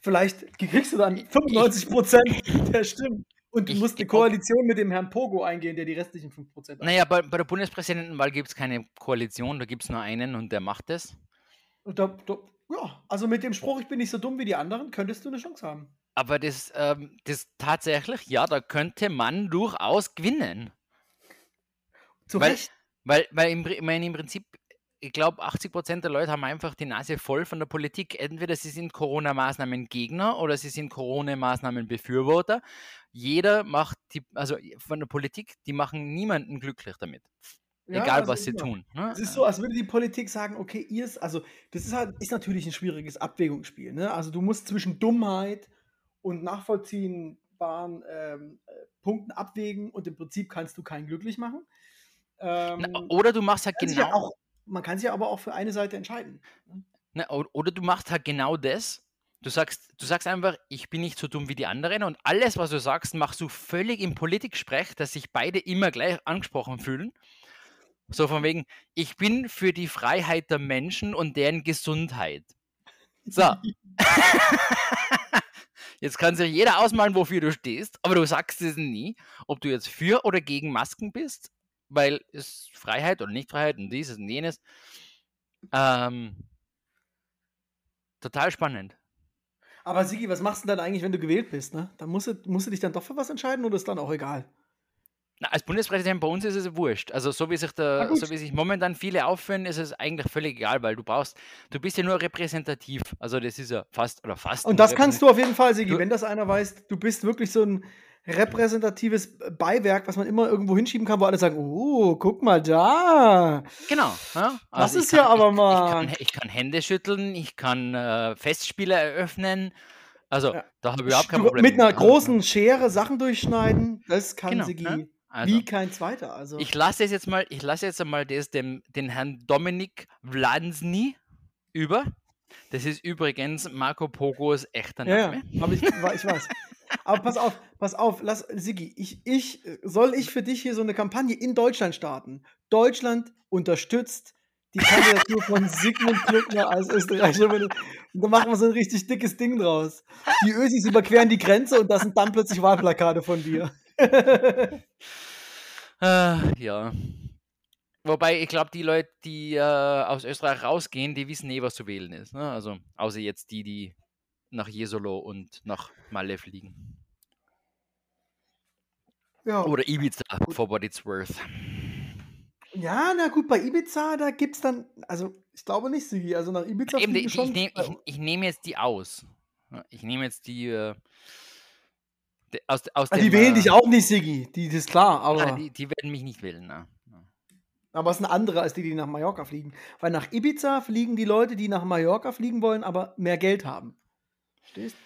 Vielleicht kriegst du dann 95 Prozent der Stimmen. Und du ich, musst eine Koalition mit dem Herrn Pogo eingehen, der die restlichen 5% hat. Naja, bei, bei der Bundespräsidentenwahl gibt es keine Koalition, da gibt es nur einen und der macht es. Da, da, ja, also mit dem Spruch, ich bin nicht so dumm wie die anderen, könntest du eine Chance haben. Aber das, ähm, das tatsächlich, ja, da könnte man durchaus gewinnen. Zu weil, Recht. Weil, weil im, meine, im Prinzip, ich glaube, 80 Prozent der Leute haben einfach die Nase voll von der Politik. Entweder sie sind Corona-Maßnahmen Gegner oder sie sind Corona-Maßnahmen Befürworter. Jeder macht die, also von der Politik, die machen niemanden glücklich damit. Ja, Egal, also was sie tun. Ne? Es ist so, als würde die Politik sagen, okay, ihr ist, also das ist halt, ist natürlich ein schwieriges Abwägungsspiel. Ne? Also du musst zwischen Dummheit und nachvollziehbaren ähm, äh, Punkten abwägen und im Prinzip kannst du keinen glücklich machen. Ähm, Na, oder du machst halt genau. Ja auch, man kann sich ja aber auch für eine Seite entscheiden. Ne? Na, oder du machst halt genau das. Du sagst, du sagst einfach, ich bin nicht so dumm wie die anderen und alles, was du sagst, machst du völlig im Politiksprech, dass sich beide immer gleich angesprochen fühlen. So von wegen, ich bin für die Freiheit der Menschen und deren Gesundheit. So. Jetzt kann sich jeder ausmalen, wofür du stehst, aber du sagst es nie, ob du jetzt für oder gegen Masken bist weil es Freiheit oder Nicht-Freiheit und dieses und jenes. Ähm, total spannend. Aber Sigi, was machst du denn dann eigentlich, wenn du gewählt bist? Ne? Dann musst du, musst du dich dann doch für was entscheiden oder ist dann auch egal? Na, als Bundespräsident bei uns ist es wurscht. Also so wie sich da, so wie sich momentan viele aufführen, ist es eigentlich völlig egal, weil du brauchst, du bist ja nur repräsentativ. Also das ist ja fast oder fast. Und das kannst du auf jeden Fall, Sigi, wenn das einer weiß, du bist wirklich so ein repräsentatives Beiwerk, was man immer irgendwo hinschieben kann, wo alle sagen, oh, guck mal da. Genau. Ja? Das Also ich ist ja kann- aber ich, mal. Ich kann, ich kann Hände schütteln, ich kann äh, Festspiele eröffnen. Also, Ja. da habe ich überhaupt kein Problem. Mit einer Ja. großen Schere Sachen durchschneiden, das kann Genau, Sigi ne? Also, wie kein zweiter. Also, ich lasse es jetzt mal, ich lasse jetzt einmal das dem, den Herrn Dominik Vlansny über. Das ist übrigens Marco Pogos echter ja, Name. ja, hab ich, ich weiß. Aber pass auf, pass auf, lass, Sigi, ich, ich, soll ich für dich hier so eine Kampagne in Deutschland starten? Deutschland unterstützt die Kandidatur von Sigmund Klückner als österreichischer Minister. Und dann machen wir so ein richtig dickes Ding draus. Die Ösis überqueren die Grenze und das sind dann plötzlich Wahlplakate von dir. Ah, ja. Wobei, ich glaube, die Leute, die äh, aus Österreich rausgehen, die wissen eh, was zu wählen ist. Ne? Also, außer jetzt die, die nach Jesolo und nach Malle fliegen. ja. Oder Ibiza, for what it's worth. Ja, na gut, bei Ibiza, da gibt's dann, also ich glaube nicht, Sigi, also nach Ibiza Eben, fliegen ich, schon. ich, nehm, ich, ich nehme jetzt die aus. Ich nehme jetzt die. Äh, de- aus, aus Ah, dem, die wählen äh, dich auch nicht, Sigi, die, das ist klar, aber, ah, die, die werden mich nicht wählen. Ja. aber es sind andere als die, die nach Mallorca fliegen. Weil nach Ibiza fliegen die Leute, die nach Mallorca fliegen wollen, aber mehr Geld haben. Verstehst?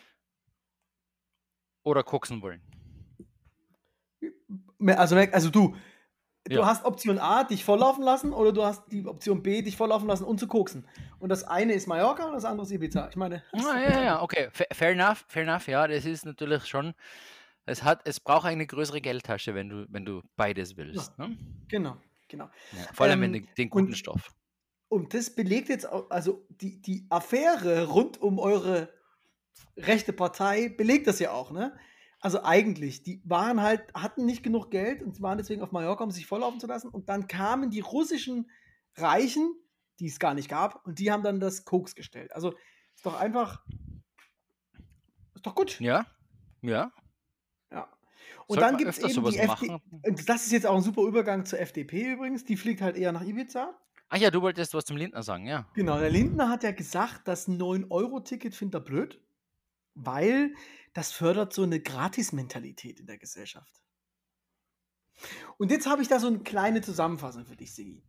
Oder koksen wollen. Also, also du, du Ja. hast Option A, dich volllaufen lassen, oder du hast die Option B, dich volllaufen lassen und zu koksen. Und das eine ist Mallorca und das andere ist Ibiza. Ich meine, Ah, ja, ja, okay. Fa- Fair enough, fair enough, ja, das ist natürlich schon. Es, hat, es braucht eine größere Geldtasche, wenn du, wenn du beides willst. Ne? genau, genau. Ja, vor allem Ähm, den, den guten und- Stoff. Und das belegt jetzt auch, also die, die Affäre rund um eure rechte Partei belegt das ja auch, ne? Also eigentlich, die waren halt, hatten nicht genug Geld und waren deswegen auf Mallorca, um sich volllaufen zu lassen. Und dann kamen die russischen Reichen, die es gar nicht gab, und die haben dann das Koks gestellt. Also ist doch einfach, ist doch gut. Ja, ja. Ja. Und Sollte dann gibt es eben die FD machen. und das ist jetzt auch ein super Übergang zur FDP übrigens. Die fliegt halt eher nach Ibiza. Ach ja, du wolltest was zum Lindner sagen, ja. Genau, der Lindner hat ja gesagt, das 9-Euro-Ticket findet er blöd, weil das fördert so eine Gratis-Mentalität in der Gesellschaft. Und jetzt habe ich da so eine kleine Zusammenfassung für dich, Sigi.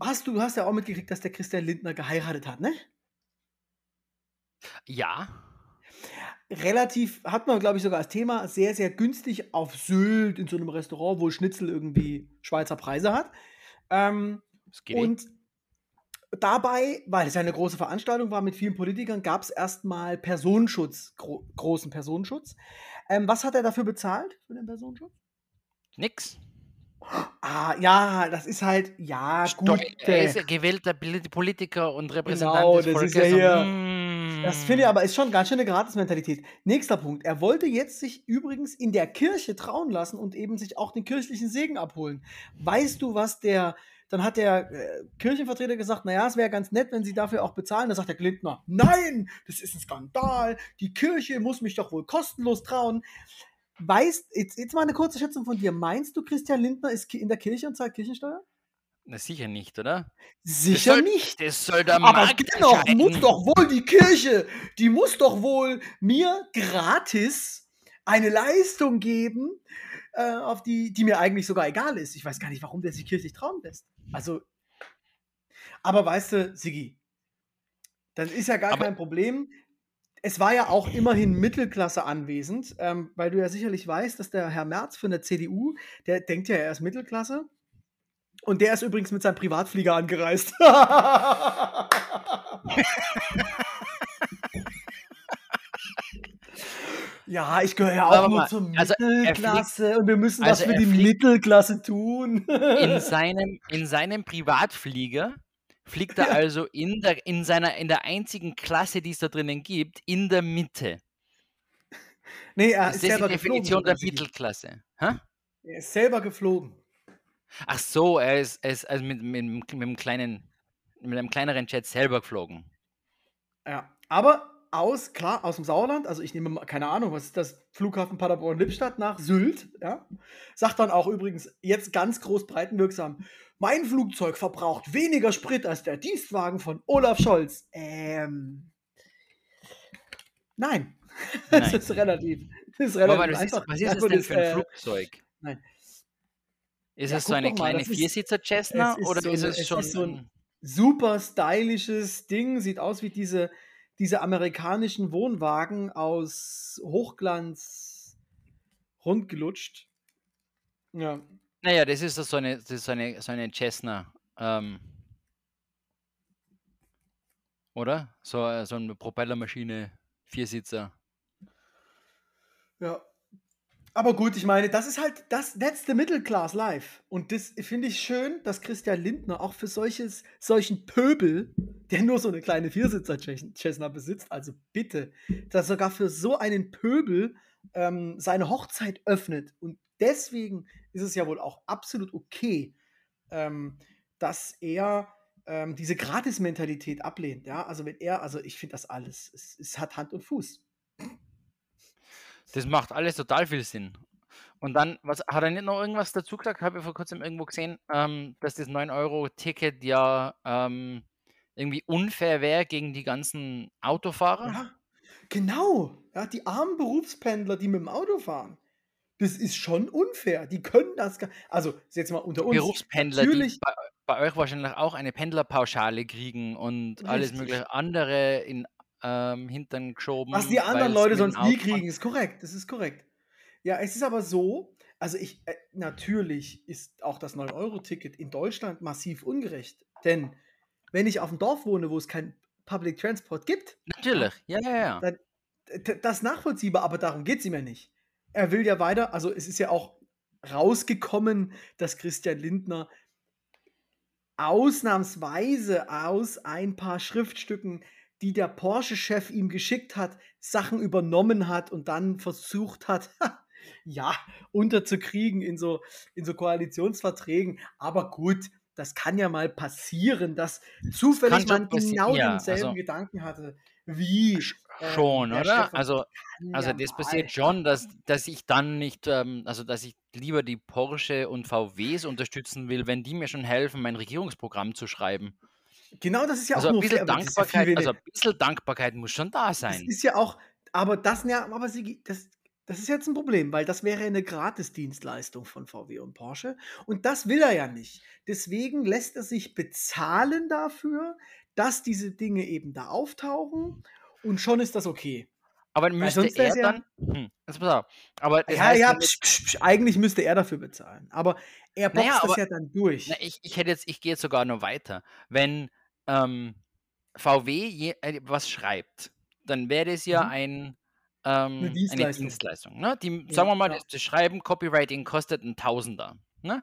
Hast du, du hast ja auch mitgekriegt, dass der Christian Lindner geheiratet hat, ne? Ja, Relativ, hat man, glaube ich, sogar als Thema sehr, sehr günstig auf Sylt in so einem Restaurant, wo Schnitzel irgendwie Schweizer Preise hat. Ähm, das geht. Und dabei, weil es ja eine große Veranstaltung war mit vielen Politikern, gab es erstmal Personenschutz, gro großen Personenschutz. Ähm, was hat er dafür bezahlt, für den Personenschutz? nix. Ah, ja, das ist halt, ja, gut. Er äh, ist gewählter Poli- Politiker und Repräsentant Genau, des das Volkes. ist ja hier- und, Das finde ich mm, aber ist schon ganz schön eine Gratis-Mentalität. Nächster Punkt. Er wollte jetzt sich übrigens in der Kirche trauen lassen und eben sich auch den kirchlichen Segen abholen. Weißt du, was der. Dann hat der äh, Kirchenvertreter gesagt, naja, es wäre ganz nett, wenn sie dafür auch bezahlen. Da sagt der Glintner, nein, das ist ein Skandal. Die Kirche muss mich doch wohl kostenlos trauen. Weißt, jetzt, jetzt mal eine kurze Schätzung von dir. Meinst du, Christian Lindner ist in der Kirche und zahlt Kirchensteuer? Na, sicher nicht, oder? Sicher soll- nicht. Das soll der Aber Markt dennoch entscheiden. muss doch wohl die Kirche, die muss doch wohl mir gratis eine Leistung geben, äh, auf die, die mir eigentlich sogar egal ist. Ich weiß gar nicht, warum der sich kirchlich trauen lässt. Also, aber weißt du, Sigi, das ist ja gar Aber- kein Problem. Es war ja auch immerhin Mittelklasse anwesend, ähm, weil du ja sicherlich weißt, dass der Herr Merz von der CDU, der denkt ja, er ist Mittelklasse. Und der ist übrigens mit seinem Privatflieger angereist. ja, ich gehöre ja auch nur mal, zur also, Mittelklasse und wir müssen also was für die Mittelklasse tun. in seinem, in seinem Privatflieger fliegt er Ja. also in der, in seiner, in der einzigen Klasse, die es da drinnen gibt, in der Mitte. nee, er Das ist ist die selber Definition geflogen. der. Mittelklasse. Hä? Er ist selber geflogen. Ach so, er ist, er ist also mit, mit, mit, einem kleinen, mit einem kleineren Jet selber geflogen. Ja, aber aus, klar, aus dem Sauerland, also ich nehme mal, keine Ahnung, was ist das, Flughafen Paderborn-Lippstadt nach Sylt, ja, sagt dann auch übrigens jetzt ganz groß breitenwirksam, mein Flugzeug verbraucht weniger Sprit als der Dienstwagen von Olaf Scholz. Ähm, nein, das Nein. ist relativ. Das ist Aber relativ was ist, einfach. was ist Einfach denn das, für ein äh, Flugzeug? nein. Ist Ja, es so eine kleine das ist- Viersitzer Cessna es ist oder so ist es schon ist so ein- super stylisches Ding. Sieht aus wie diese, diese amerikanischen Wohnwagen aus Hochglanz rundgelutscht. Ja. Naja, das ist so eine, das ist so eine, so eine Cessna. Ähm, oder? So, äh, so eine Propellermaschine, Viersitzer. Ja. Aber gut, ich meine, das ist halt, das, that's the middle class life. Und das finde ich schön, dass Christian Lindner auch für solches, solchen Pöbel, der nur so eine kleine Viersitzer-Cessna besitzt, also bitte, dass sogar für so einen Pöbel ähm, seine Hochzeit öffnet. Und deswegen ist es ja wohl auch absolut okay, ähm, dass er ähm, diese Gratis-Mentalität ablehnt. Ja, also wenn er, also ich finde das alles, es, es hat Hand und Fuß. Das macht alles total viel Sinn. Und dann, was hat er nicht noch irgendwas dazu gesagt? Habe ich vor kurzem irgendwo gesehen, ähm, dass das 9-Euro-Ticket ja ähm, irgendwie unfair wäre gegen die ganzen Autofahrer. Ja, genau. Ja, die armen Berufspendler, die mit dem Auto fahren. Das ist schon unfair. Die können das gar Also, jetzt mal unter uns. Berufspendler, die Natürlich, bei, bei euch wahrscheinlich auch eine Pendlerpauschale kriegen und alles Richtig. mögliche andere in ähm, Hintern geschoben. was die anderen Leute sonst nie kriegen, ist korrekt. Das ist korrekt. Ja, es ist aber so, also ich, äh, natürlich ist auch das 9-Euro-Ticket in Deutschland massiv ungerecht. Denn wenn ich auf dem Dorf wohne, wo es kein Public Transport gibt, Natürlich, ja, ja, ja. Dann- das ist nachvollziehbar, aber darum geht es ihm ja nicht. Er will ja weiter, also es ist ja auch rausgekommen, dass Christian Lindner ausnahmsweise aus ein paar Schriftstücken, die der Porsche-Chef ihm geschickt hat, Sachen übernommen hat und dann versucht hat, ja, unterzukriegen in so, in so Koalitionsverträgen. Aber gut, das kann ja mal passieren, dass zufällig man genau ja, denselben also- Gedanken hatte wie äh, Schon, der oder? Von- Also, also ja das mal. passiert schon, dass, dass ich dann nicht, ähm, also dass ich lieber die Porsche und VWs unterstützen will, wenn die mir schon helfen, mein Regierungsprogramm zu schreiben. Genau, das ist ja Also auch ein bisschen das viel Dankbarkeit, also ein bisschen Dankbarkeit muss schon da Das sein. ist ja auch, aber das, ja, aber Sigi, das, das ist jetzt ein Problem, weil das wäre eine Gratisdienstleistung von VW und Porsche und das will er ja nicht. Deswegen lässt er sich bezahlen dafür, dass diese Dinge eben da auftauchen und schon ist das okay. Aber müsste er wär's ja- dann, hm, jetzt pass auf, aber das ja, heißt ja, dann psch, psch, psch, eigentlich müsste er dafür bezahlen, aber er boxt Naja, das aber- ja dann durch. Na, ich, ich hätte jetzt, ich gehe jetzt sogar noch weiter. Wenn ähm, VW je, äh, was schreibt, dann wäre das ja Mhm. ein, ähm, eine Dienstleistung. Dienstleistung. Ne? Die, Ja, sagen wir mal, ja. das, Schreiben, Copywriting kostet ein Tausender. Ne?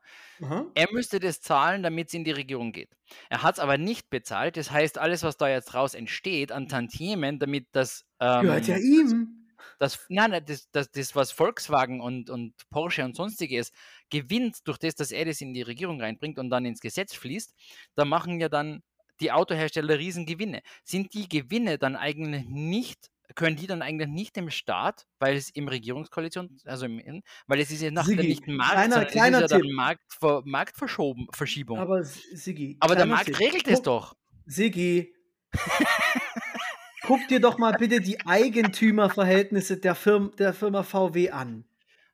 Er müsste das zahlen, damit es in die Regierung geht. Er hat es aber nicht bezahlt. Das heißt, alles, was da jetzt raus entsteht an Tantiemen, damit das. Ähm, Gehört ja ihm. das, nein, das, das, das, was Volkswagen und, und Porsche und sonstiges gewinnt, durch das, dass er das in die Regierung reinbringt und dann ins Gesetz fließt, da machen ja dann die Autohersteller Riesengewinne. Sind die Gewinne dann eigentlich nicht, können die dann eigentlich nicht dem Staat, weil es im Regierungskoalition, also im, weil es ist ja nachher nicht Markt, kleiner- kleiner ja dann. Marktver, Marktverschiebung. Aber, Aber Sigi, der kleiner Markt Tipp. regelt es doch. Sigi, guck dir doch mal bitte die Eigentümerverhältnisse der, Firm, der Firma VW an.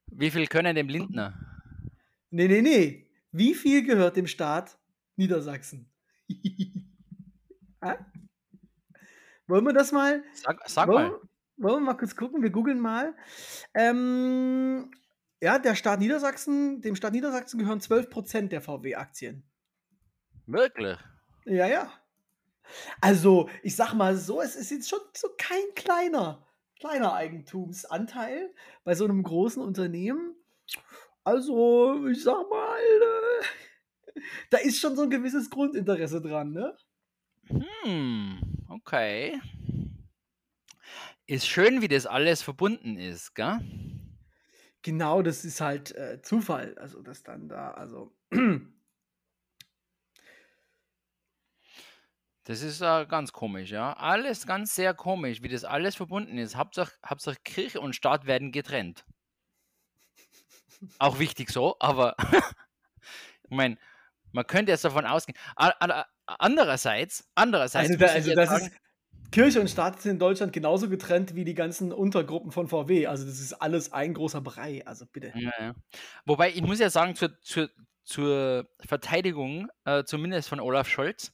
Wie viel können dem Lindner? Nee, nee, nee. Wie viel gehört dem Staat Niedersachsen? Hä? Wollen wir das mal? Sag, sag wollen, mal. wollen wir mal kurz gucken? Wir googeln mal. Ähm, ja, der Staat Niedersachsen, dem Staat Niedersachsen gehören 12% der VW-Aktien. Wirklich? Ja, ja. Also, ich sag mal so, es ist jetzt schon so kein kleiner, kleiner Eigentumsanteil bei so einem großen Unternehmen. Also, ich sag mal, äh, da ist schon so ein gewisses Grundinteresse dran, ne? Hm, okay. Ist schön, wie das alles verbunden ist, gell? Genau, das ist halt äh, Zufall. Also, das dann da, also. Das ist äh, ganz komisch, ja. Alles ganz sehr komisch, wie das alles verbunden ist. Hauptsache, Hauptsache Kirche und Staat werden getrennt. Auch wichtig so, aber ich meine, man könnte jetzt davon ausgehen. Andererseits, andererseits Also, da, also das sagen, ist. Kirche und Staat sind in Deutschland genauso getrennt wie die ganzen Untergruppen von VW. Also das ist alles ein großer Brei. Also bitte. Ja, ja. Wobei, ich muss ja sagen, zur, zur, zur Verteidigung, äh, zumindest von Olaf Scholz,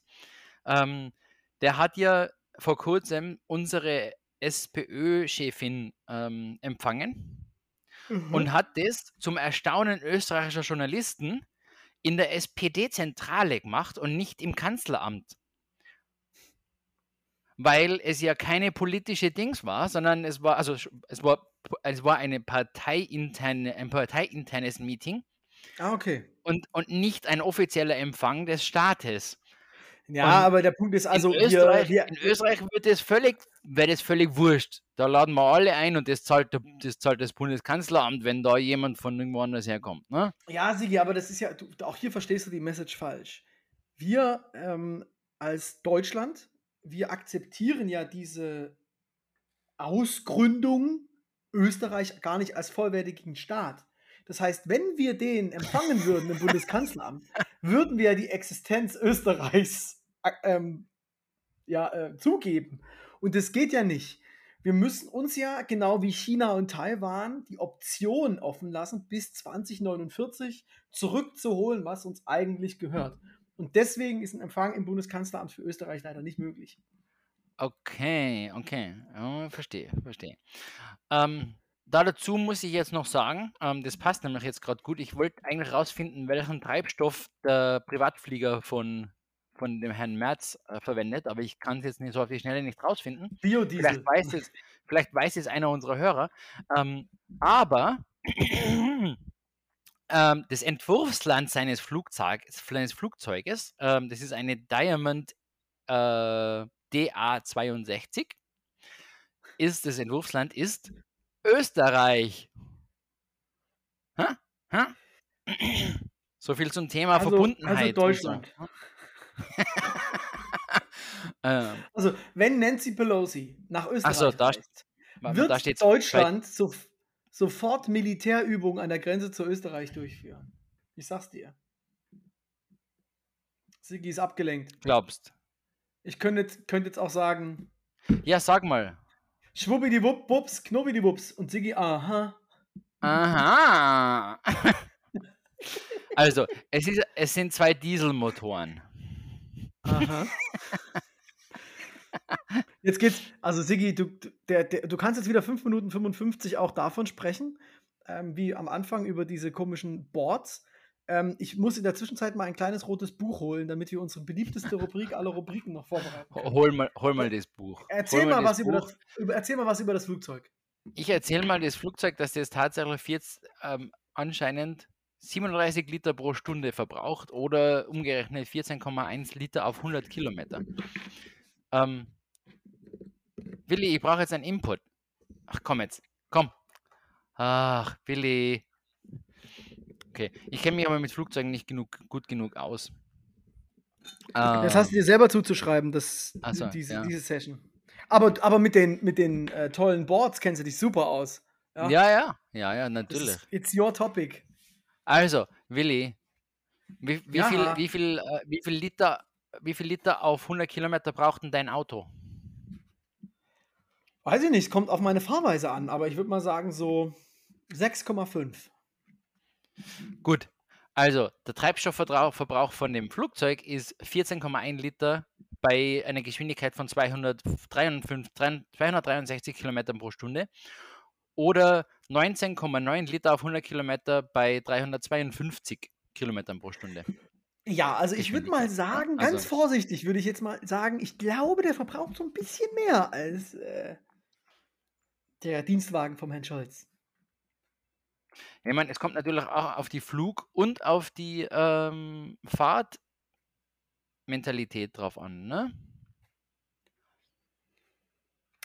ähm, der hat ja vor kurzem unsere SPÖ-Chefin ähm, empfangen Mhm. und hat das zum Erstaunen österreichischer Journalisten in der SPD-Zentrale gemacht und nicht im Kanzleramt. Weil es ja keine politische Dings war, sondern es war, also es war, es war eine parteiinterne, ein parteiinternes Meeting Ah, okay. und, und nicht ein offizieller Empfang des Staates. Ja, Und aber der Punkt ist also, in, wir, Österreich, wir, in Österreich wird das völlig, wäre das völlig wurscht. Da laden wir alle ein und das zahlt, der, das zahlt das Bundeskanzleramt, wenn da jemand von irgendwo anders herkommt. Ne? Ja, Sigi, aber das ist ja, du, auch hier verstehst du die Message falsch. Wir ähm, als Deutschland, wir akzeptieren ja diese Ausgründung Österreich gar nicht als vollwertigen Staat. Das heißt, wenn wir den empfangen würden im Bundeskanzleramt, würden wir ja die Existenz Österreichs äh, ähm, ja, äh, zugeben. Und das geht ja nicht. Wir müssen uns ja, genau wie China und Taiwan, die Option offen lassen, bis 2049 zurückzuholen, was uns eigentlich gehört. Und deswegen ist ein Empfang im Bundeskanzleramt für Österreich leider nicht möglich. Okay, okay. Verstehe, verstehe. Ähm, da dazu muss ich jetzt noch sagen, ähm, das passt nämlich jetzt gerade gut. Ich wollte eigentlich rausfinden, welchen Treibstoff der Privatflieger von, von dem Herrn Merz äh, verwendet, aber ich kann es jetzt nicht so auf die Schnelle nicht rausfinden. Biodiesel. Vielleicht weiß es, vielleicht weiß es einer unserer Hörer. Ähm, aber ähm, das Entwurfsland seines, Flugzeug, seines Flugzeuges, ähm, das ist eine Diamond äh, DA62, ist das Entwurfsland ist Österreich. Ha? Ha? So viel zum Thema Also- also Verbundenheit. und so. Deutschland. ähm, Also, wenn Nancy Pelosi nach Österreich so, da reist, wird da Deutschland so, sofort Militärübungen an der Grenze zu Österreich durchführen. Ich sag's dir. Sigi ist abgelenkt. glaubst. Ich könnte jetzt, könnte jetzt auch sagen, Ja, sag mal. Schwuppidiwupp, Wups, Knobbidiwups und Sigi, aha. Aha. also, es, ist, es sind zwei Dieselmotoren. Aha. Jetzt geht's, also Sigi, du, der, der, du kannst jetzt wieder 5 Minuten 55 auch davon sprechen, ähm, wie am Anfang über diese komischen Boards. Ähm, ich muss in der Zwischenzeit mal ein kleines rotes Buch holen, damit wir unsere beliebteste Rubrik aller Rubriken noch vorbereiten. Können. Hol mal, hol mal das Buch. Erzähl hol mal, was Buch. über das, über, erzähl mal was über das Flugzeug. Ich erzähle mal das Flugzeug, dass das tatsächlich jetzt ähm, anscheinend 37 Liter pro Stunde verbraucht oder umgerechnet 14,1 Liter auf 100 Kilometer. Ähm, Willi, ich brauche jetzt einen Input. Ach komm jetzt, komm. Ach, Willi. Okay, ich kenne mich aber mit Flugzeugen nicht genug, gut genug aus. Das hast du dir selber zuzuschreiben, das, so, diese, ja. diese Session. Aber, aber mit den, mit den äh, tollen Boards kennst du dich super aus. ja, ja, ja, ja, ja, natürlich. ist, it's your topic. Also, Willi, wie, wie, viel, wie, viel, äh, wie, viel Liter, wie viel Liter auf 100 Kilometer braucht denn dein Auto? Weiß ich nicht, kommt auf meine Fahrweise an, aber ich würde mal sagen so 6,5. Gut, also der Treibstoffverbrauch Verbrauch von dem Flugzeug ist 14,1 Liter bei einer Geschwindigkeit von 253, 263 Kilometern pro Stunde oder 19,9 Liter auf 100 Kilometer bei 352 Kilometern pro Stunde. Ja, also ich würde mal ja. sagen, ganz Also- vorsichtig würde ich jetzt mal sagen, ich glaube, der verbraucht so ein bisschen mehr als äh, der Dienstwagen vom Herrn Scholz. Ich meine, es kommt natürlich auch auf die Flug- und auf die ähm, Fahrtmentalität drauf an, ne?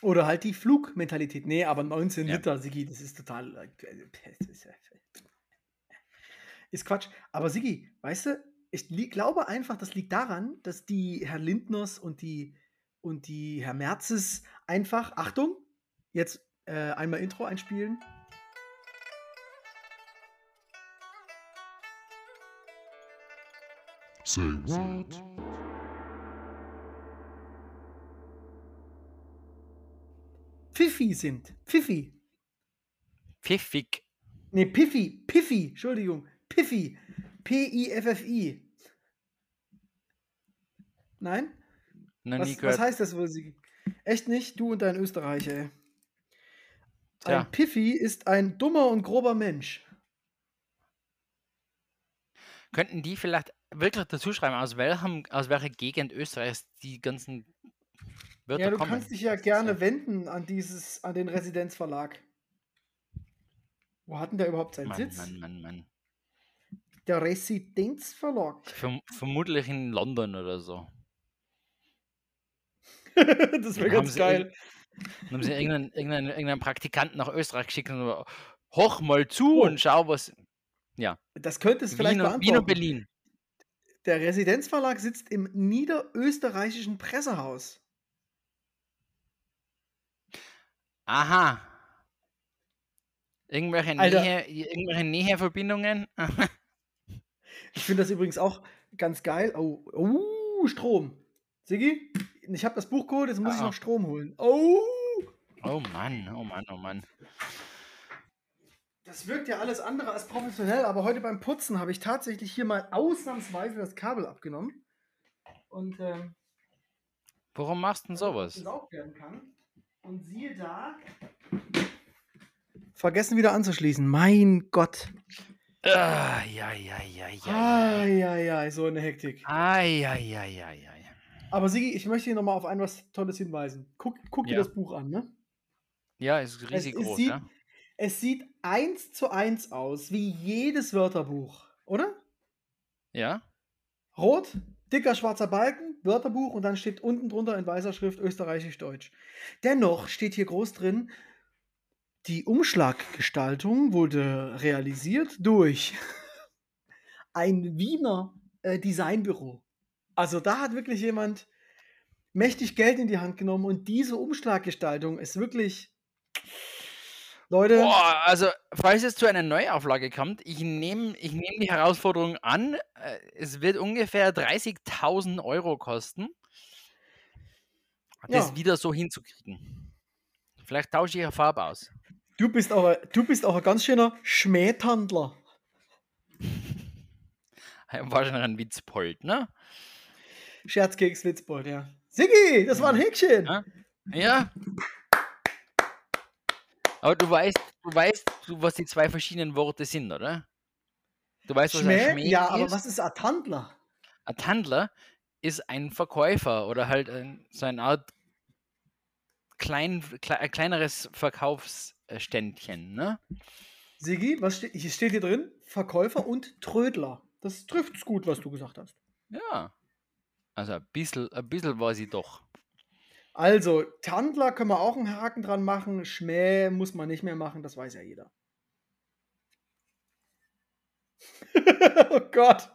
Oder halt die Flugmentalität. Nee, aber 19 Ja. Liter, Sigi, das ist total. äh, ist, Quatsch. Aber Sigi, weißt du, ich glaube einfach, das liegt daran, dass die Herr Lindners und die, und die Herr Merzes einfach, Achtung, jetzt äh, einmal Intro einspielen. Say what? Pfiffi sind. Pfiffi. Pfiffig. Nee, Piffy. Piffy. Entschuldigung. Piffy. P-I-F-F-I. Nein? Nie Was, was heißt das wohl? Echt nicht? Du und dein Österreicher, ey. Tja. Ein Piffy ist ein dummer und grober Mensch. Könnten die vielleicht wirklich dazu schreiben, aus, welchem, aus welcher Gegend Österreichs die ganzen Wörter Ja, du kommen? kannst dich ja gerne wenden an dieses, an den Residenzverlag. Wo hat denn der überhaupt seinen Mann, Sitz? Mann, Mann, Mann. Der Residenzverlag. Verm vermutlich in London oder so. das wäre ganz geil. Dann haben sie irgendeinen, irgendeinen, irgendeinen Praktikanten nach Österreich geschickt und so, hoch mal zu Oh. und schau, was. Ja, Das könnte es vielleicht Wien und, Wien und beantworten. Berlin. Der Residenzverlag sitzt im niederösterreichischen Pressehaus. Aha. Irgendwelche, Alter. Nähe, irgendwelche Näheverbindungen? Ich finde das übrigens auch ganz geil. Oh, oh Strom. Sigi, ich habe das Buch geholt, jetzt muss ich Ah. noch Strom holen. Oh! Oh Mann, oh Mann, oh Mann. Das wirkt ja alles andere als professionell, aber heute beim Putzen habe ich tatsächlich hier mal ausnahmsweise das Kabel abgenommen. Und ähm, Warum machst du denn sowas? kann. Und siehe da. Vergessen wieder anzuschließen. Mein Gott. Ah, ja, ja, ja, ja. Ah, ja, ja, so eine Hektik. Ah, ja, ja, ja, ja, ja. Aber Sigi, ich möchte hier nochmal auf ein was Tolles hinweisen. Guck, guck dir Ja. das Buch an, ne? Ja, ist riesig es, groß, sieht, ja? es sieht eins zu eins aus, wie jedes Wörterbuch, oder? Ja? Rot, dicker schwarzer Balken, Wörterbuch und dann steht unten drunter in weißer Schrift Österreichisch-Deutsch. Dennoch steht hier groß drin, die Umschlaggestaltung wurde realisiert durch ein Wiener äh, Designbüro. Also da hat wirklich jemand mächtig Geld in die Hand genommen und diese Umschlaggestaltung ist wirklich. Leute, Boah, also, falls es zu einer Neuauflage kommt, ich nehme ich nehm die Herausforderung an. äh, Es wird ungefähr 30.000 Euro kosten, das Ja. wieder so hinzukriegen. Vielleicht tausche ich eine Farbe aus. du bist auch, ein- du bist auch ein ganz schöner Schmähtandler. Wahrscheinlich ein Witzpold, ne? Scherzkeks Witzbold, ja. Siggi, das war ein Häkchen. Ja. Ja. Aber du weißt, du weißt, was die zwei verschiedenen Worte sind, oder? Du weißt, was ein Schmäh? Schmäh Ja, aber ist? was ist ein Tandler? Ein Tandler ist ein Verkäufer oder halt ein, so eine Art klein, kle, ein kleineres Verkaufsständchen, ne? Siggi, was steht, hier steht hier drin? Verkäufer und Trödler. Das trifft's gut, was du gesagt hast. Ja. Also ein bisschen, ein bisschen weiß ich doch. Also, Tandler können wir auch einen Haken dran machen. Schmäh muss man nicht mehr machen, das weiß ja jeder. oh Gott.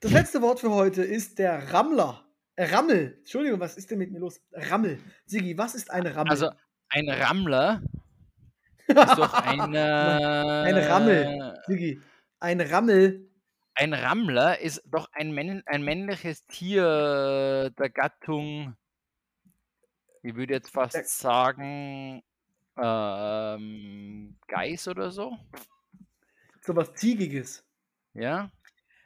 Das letzte Wort für heute ist der Rammler. Äh, Rammel. Entschuldigung, was ist denn mit mir los? Rammel. Siggi, was ist ein Rammel? Also ein Rammler ist doch ein, äh, ein Rammel. Siggi, ein Rammel. Ein Rammler ist doch ein, Männ ein männliches Tier der Gattung, ich würde jetzt fast sagen, ähm, Geiß oder so. Sowas Ziegiges. Ja.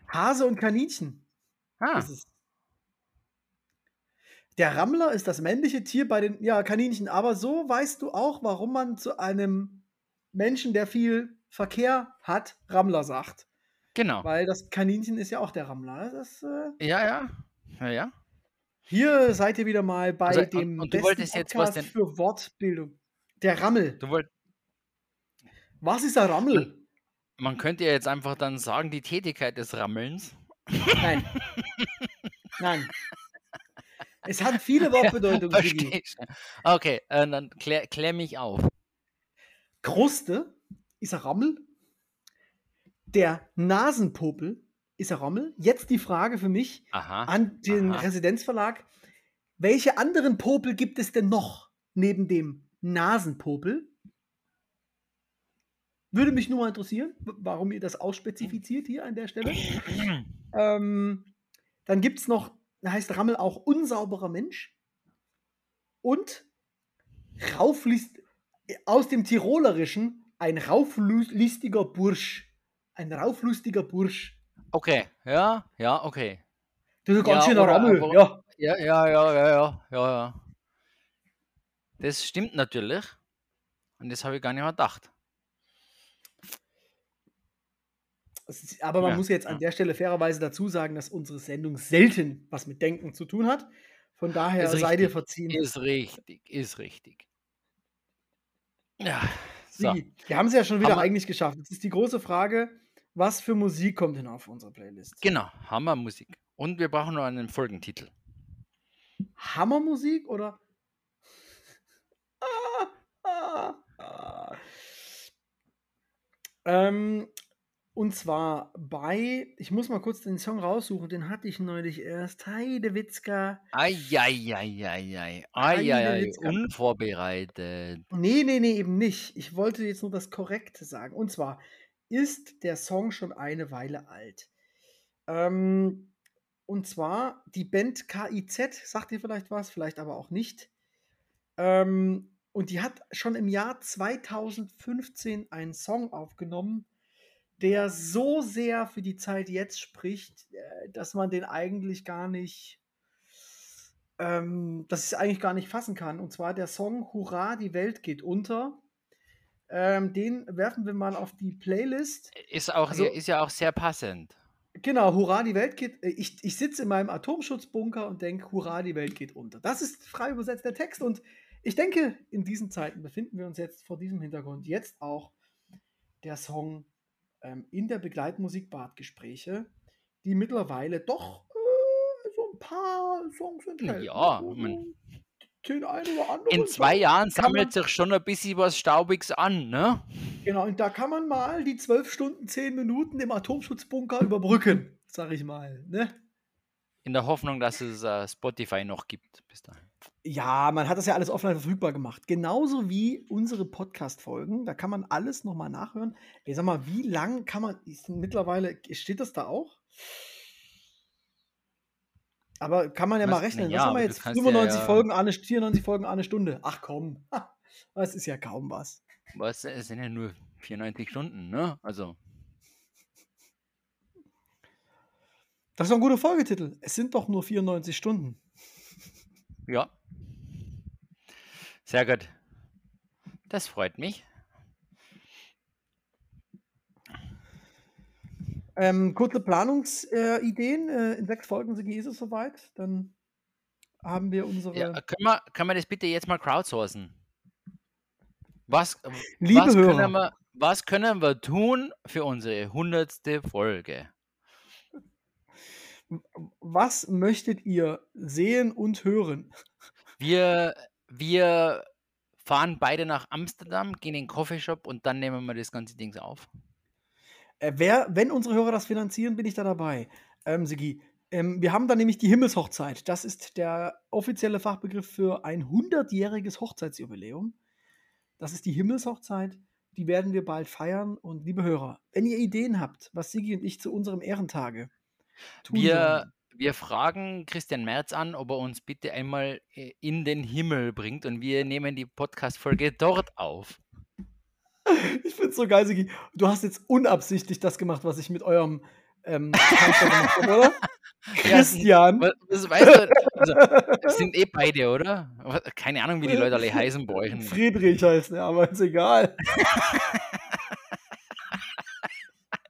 Hase und Kaninchen. Ah. Der Rammler ist das männliche Tier bei den ja, Kaninchen, aber so weißt du auch, warum man zu einem Menschen, der viel Verkehr hat, Rammler sagt. genau. Weil das Kaninchen ist ja auch der Rammler. Das, äh, Ja, ja. Ja, ja. Hier seid ihr wieder mal bei Also, und- dem und du besten wolltest jetzt was Podcast denn- für Wortbildung. Der Rammel. Du wollt, Was ist der Rammel? man könnte ja jetzt einfach dann sagen, die Tätigkeit des Rammelns. Nein. Nein. Es hat viele Wortbedeutungen. Ich. Okay, äh, dann klär, klär mich auf. Kruste ist ein Rammel. Der Nasenpopel ist ein Rammel. Jetzt die Frage für mich Aha. an den Aha. Residenzverlag. Welche anderen Popel gibt es denn noch neben dem Nasenpopel? Würde mich nur mal interessieren, warum ihr das ausspezifiziert hier an der Stelle. Ähm, dann gibt es noch, da heißt Rammel auch unsauberer Mensch. Und rauflist, aus dem Tirolerischen ein rauflistiger Bursch. Ein rauflustiger Bursch. Okay, ja, ja, okay. Das ist ein ganz Ja, schöner Rammel. Ja. Ja, ja, ja, ja, ja, ja. Das stimmt natürlich. Und das habe ich gar nicht mehr gedacht. Aber man Ja, muss jetzt an der Stelle fairerweise dazu sagen, dass unsere Sendung selten was mit Denken zu tun hat. Von daher Ist seid ihr richtig. verziehen. Ist richtig, ist richtig. Ja, so. Sigi, wir haben es ja schon wieder Haben eigentlich geschafft. Jetzt ist die große Frage, was für Musik kommt denn auf unsere Playlist? Genau, Hammermusik. Und wir brauchen noch einen Folgentitel. Hammermusik oder? Ah, ah, ah. Ähm, und zwar bei, ich muss mal kurz den Song raussuchen, den hatte ich neulich erst. Heidewitzka. Eieieiei. Heidewitzka. Eieiei. Unvorbereitet. Nee, nee, nee, eben nicht. Ich wollte jetzt nur das Korrekte sagen. Und zwar ist der Song schon eine Weile alt. Ähm, und zwar die Band KIZ, sagt ihr vielleicht was, vielleicht aber auch nicht. Ähm, und die hat schon im Jahr 2015 einen Song aufgenommen, der so sehr für die Zeit jetzt spricht, äh, dass man den eigentlich gar nicht, ähm, dass ich es eigentlich gar nicht fassen kann. Und zwar der Song Hurra, die Welt geht unter. Ähm, den werfen wir mal auf die Playlist. Ist, auch, Also- ist ja auch sehr passend. Genau, Hurra, die Welt geht. äh, Ich, ich sitze in meinem Atomschutzbunker und denke, Hurra, die Welt geht unter. Das ist frei übersetzt der Text. Und ich denke, in diesen Zeiten befinden wir uns jetzt vor diesem Hintergrund jetzt auch der Song ähm, in der Begleitmusik Badgespräche, die mittlerweile doch äh, so ein paar Songs enthält. Ja, man- Den einen oder anderen In zwei Jahren sammelt sich schon ein bisschen was Staubiges an, ne? Genau, und da kann man mal die zwölf Stunden, zehn Minuten im Atomschutzbunker überbrücken, sag ich mal. Ne? In der Hoffnung, dass es äh, Spotify noch gibt bis dahin. Ja, man hat das ja alles offline verfügbar gemacht. Genauso wie unsere Podcast-Folgen. Da kann man alles nochmal nachhören. Ich sag mal, wie lang kann man. Ist mittlerweile, steht das da auch? Aber kann man ja mal Was? rechnen. Ja, Was haben wir jetzt? kannst ja 95 ja- Folgen, eine, 94 Folgen, eine Stunde. Ach komm. Das ist ja kaum was. Was? Es sind ja nur 94 Stunden, ne? Also, Das ist doch ein guter Folgetitel. Es sind doch nur 94 Stunden. ja. Sehr gut. Das freut mich. Ähm, kurze Planungsideen. Äh, in sechs Folgen ist es soweit. Dann haben wir unsere. Ja, können, wir, können wir das bitte jetzt mal crowdsourcen? Was, Liebe was, Hörer. können wir, was können wir tun für unsere hundertste Folge? Was möchtet ihr sehen und hören? Wir, wir fahren beide nach Amsterdam, gehen in den Coffeeshop und dann nehmen wir das ganze Ding auf. Äh, wer, wenn unsere Hörer das finanzieren, bin ich da dabei. Ähm, Sigi, ähm, wir haben da nämlich die Himmelshochzeit. Das ist der offizielle Fachbegriff für ein 100-jähriges Hochzeitsjubiläum. Das ist die Himmelshochzeit. Die werden wir bald feiern. Und liebe Hörer, wenn ihr Ideen habt, was Sigi und ich zu unserem Ehrentage tun Wir, wir fragen Christian Merz an, ob er uns bitte einmal äh, in den Himmel bringt und wir nehmen die Podcast-Folge dort auf. Ich find's so geil, Sigi. Du hast jetzt unabsichtlich das gemacht, was ich mit eurem ähm, gemacht habe, oder? Christian. Was, was weißt du, also, das sind eh beide, oder? Keine Ahnung, wie die Leute alle heißen euch. Friedrich heißt er, aber ist egal.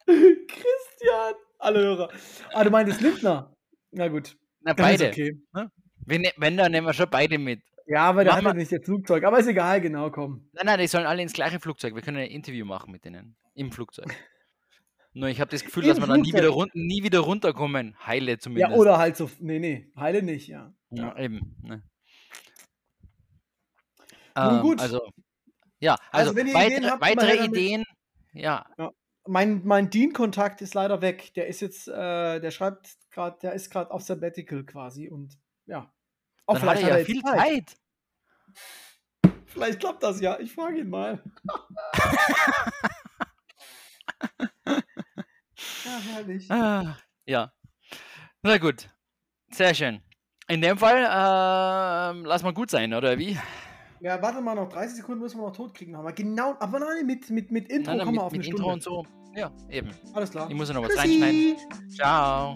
Christian. Alle Hörer. Ah, du meintest Lindner. Na gut. Na, beide. okay. Wenn, ne- wenn, dann nehmen wir schon beide mit. Ja, aber der hat ja mal- nicht das Flugzeug. Aber ist egal, genau, komm. Nein, nein, die sollen alle ins gleiche Flugzeug. Wir können ein Interview machen mit denen. Im Flugzeug. Nur ich habe das Gefühl, Im dass wir dann nie wieder, run nie wieder runterkommen. Heile zumindest. Ja, oder halt so. Nee, nee. Heile nicht, ja. Ja, eben. Ne. Nun Ähm, gut. Also, ja, Also, also, wenn ihr weitere, Ideen habt, weitere. Ideen. Ja, Mein, mein Dean-Kontakt ist leider weg. Der ist jetzt, äh, der schreibt gerade, der ist gerade auf Sabbatical quasi und ja. Auch dann hat er ja viel Zeit. Vielleicht klappt das ja. Ich frage ihn mal. ja, herrlich. Ah, ja. Na gut. Sehr schön. In dem Fall, ähm, lass mal gut sein, oder wie? Ja, warte mal, noch 30 Sekunden müssen wir noch tot kriegen. Aber genau, aber nein, mit, mit, mit Intro Nein, nein, kommen wir mit, auf mit eine Intro Stunde. und so. Ja, eben. Alles klar. Ich muss ja noch was Tschüssi. reinschneiden. Ciao.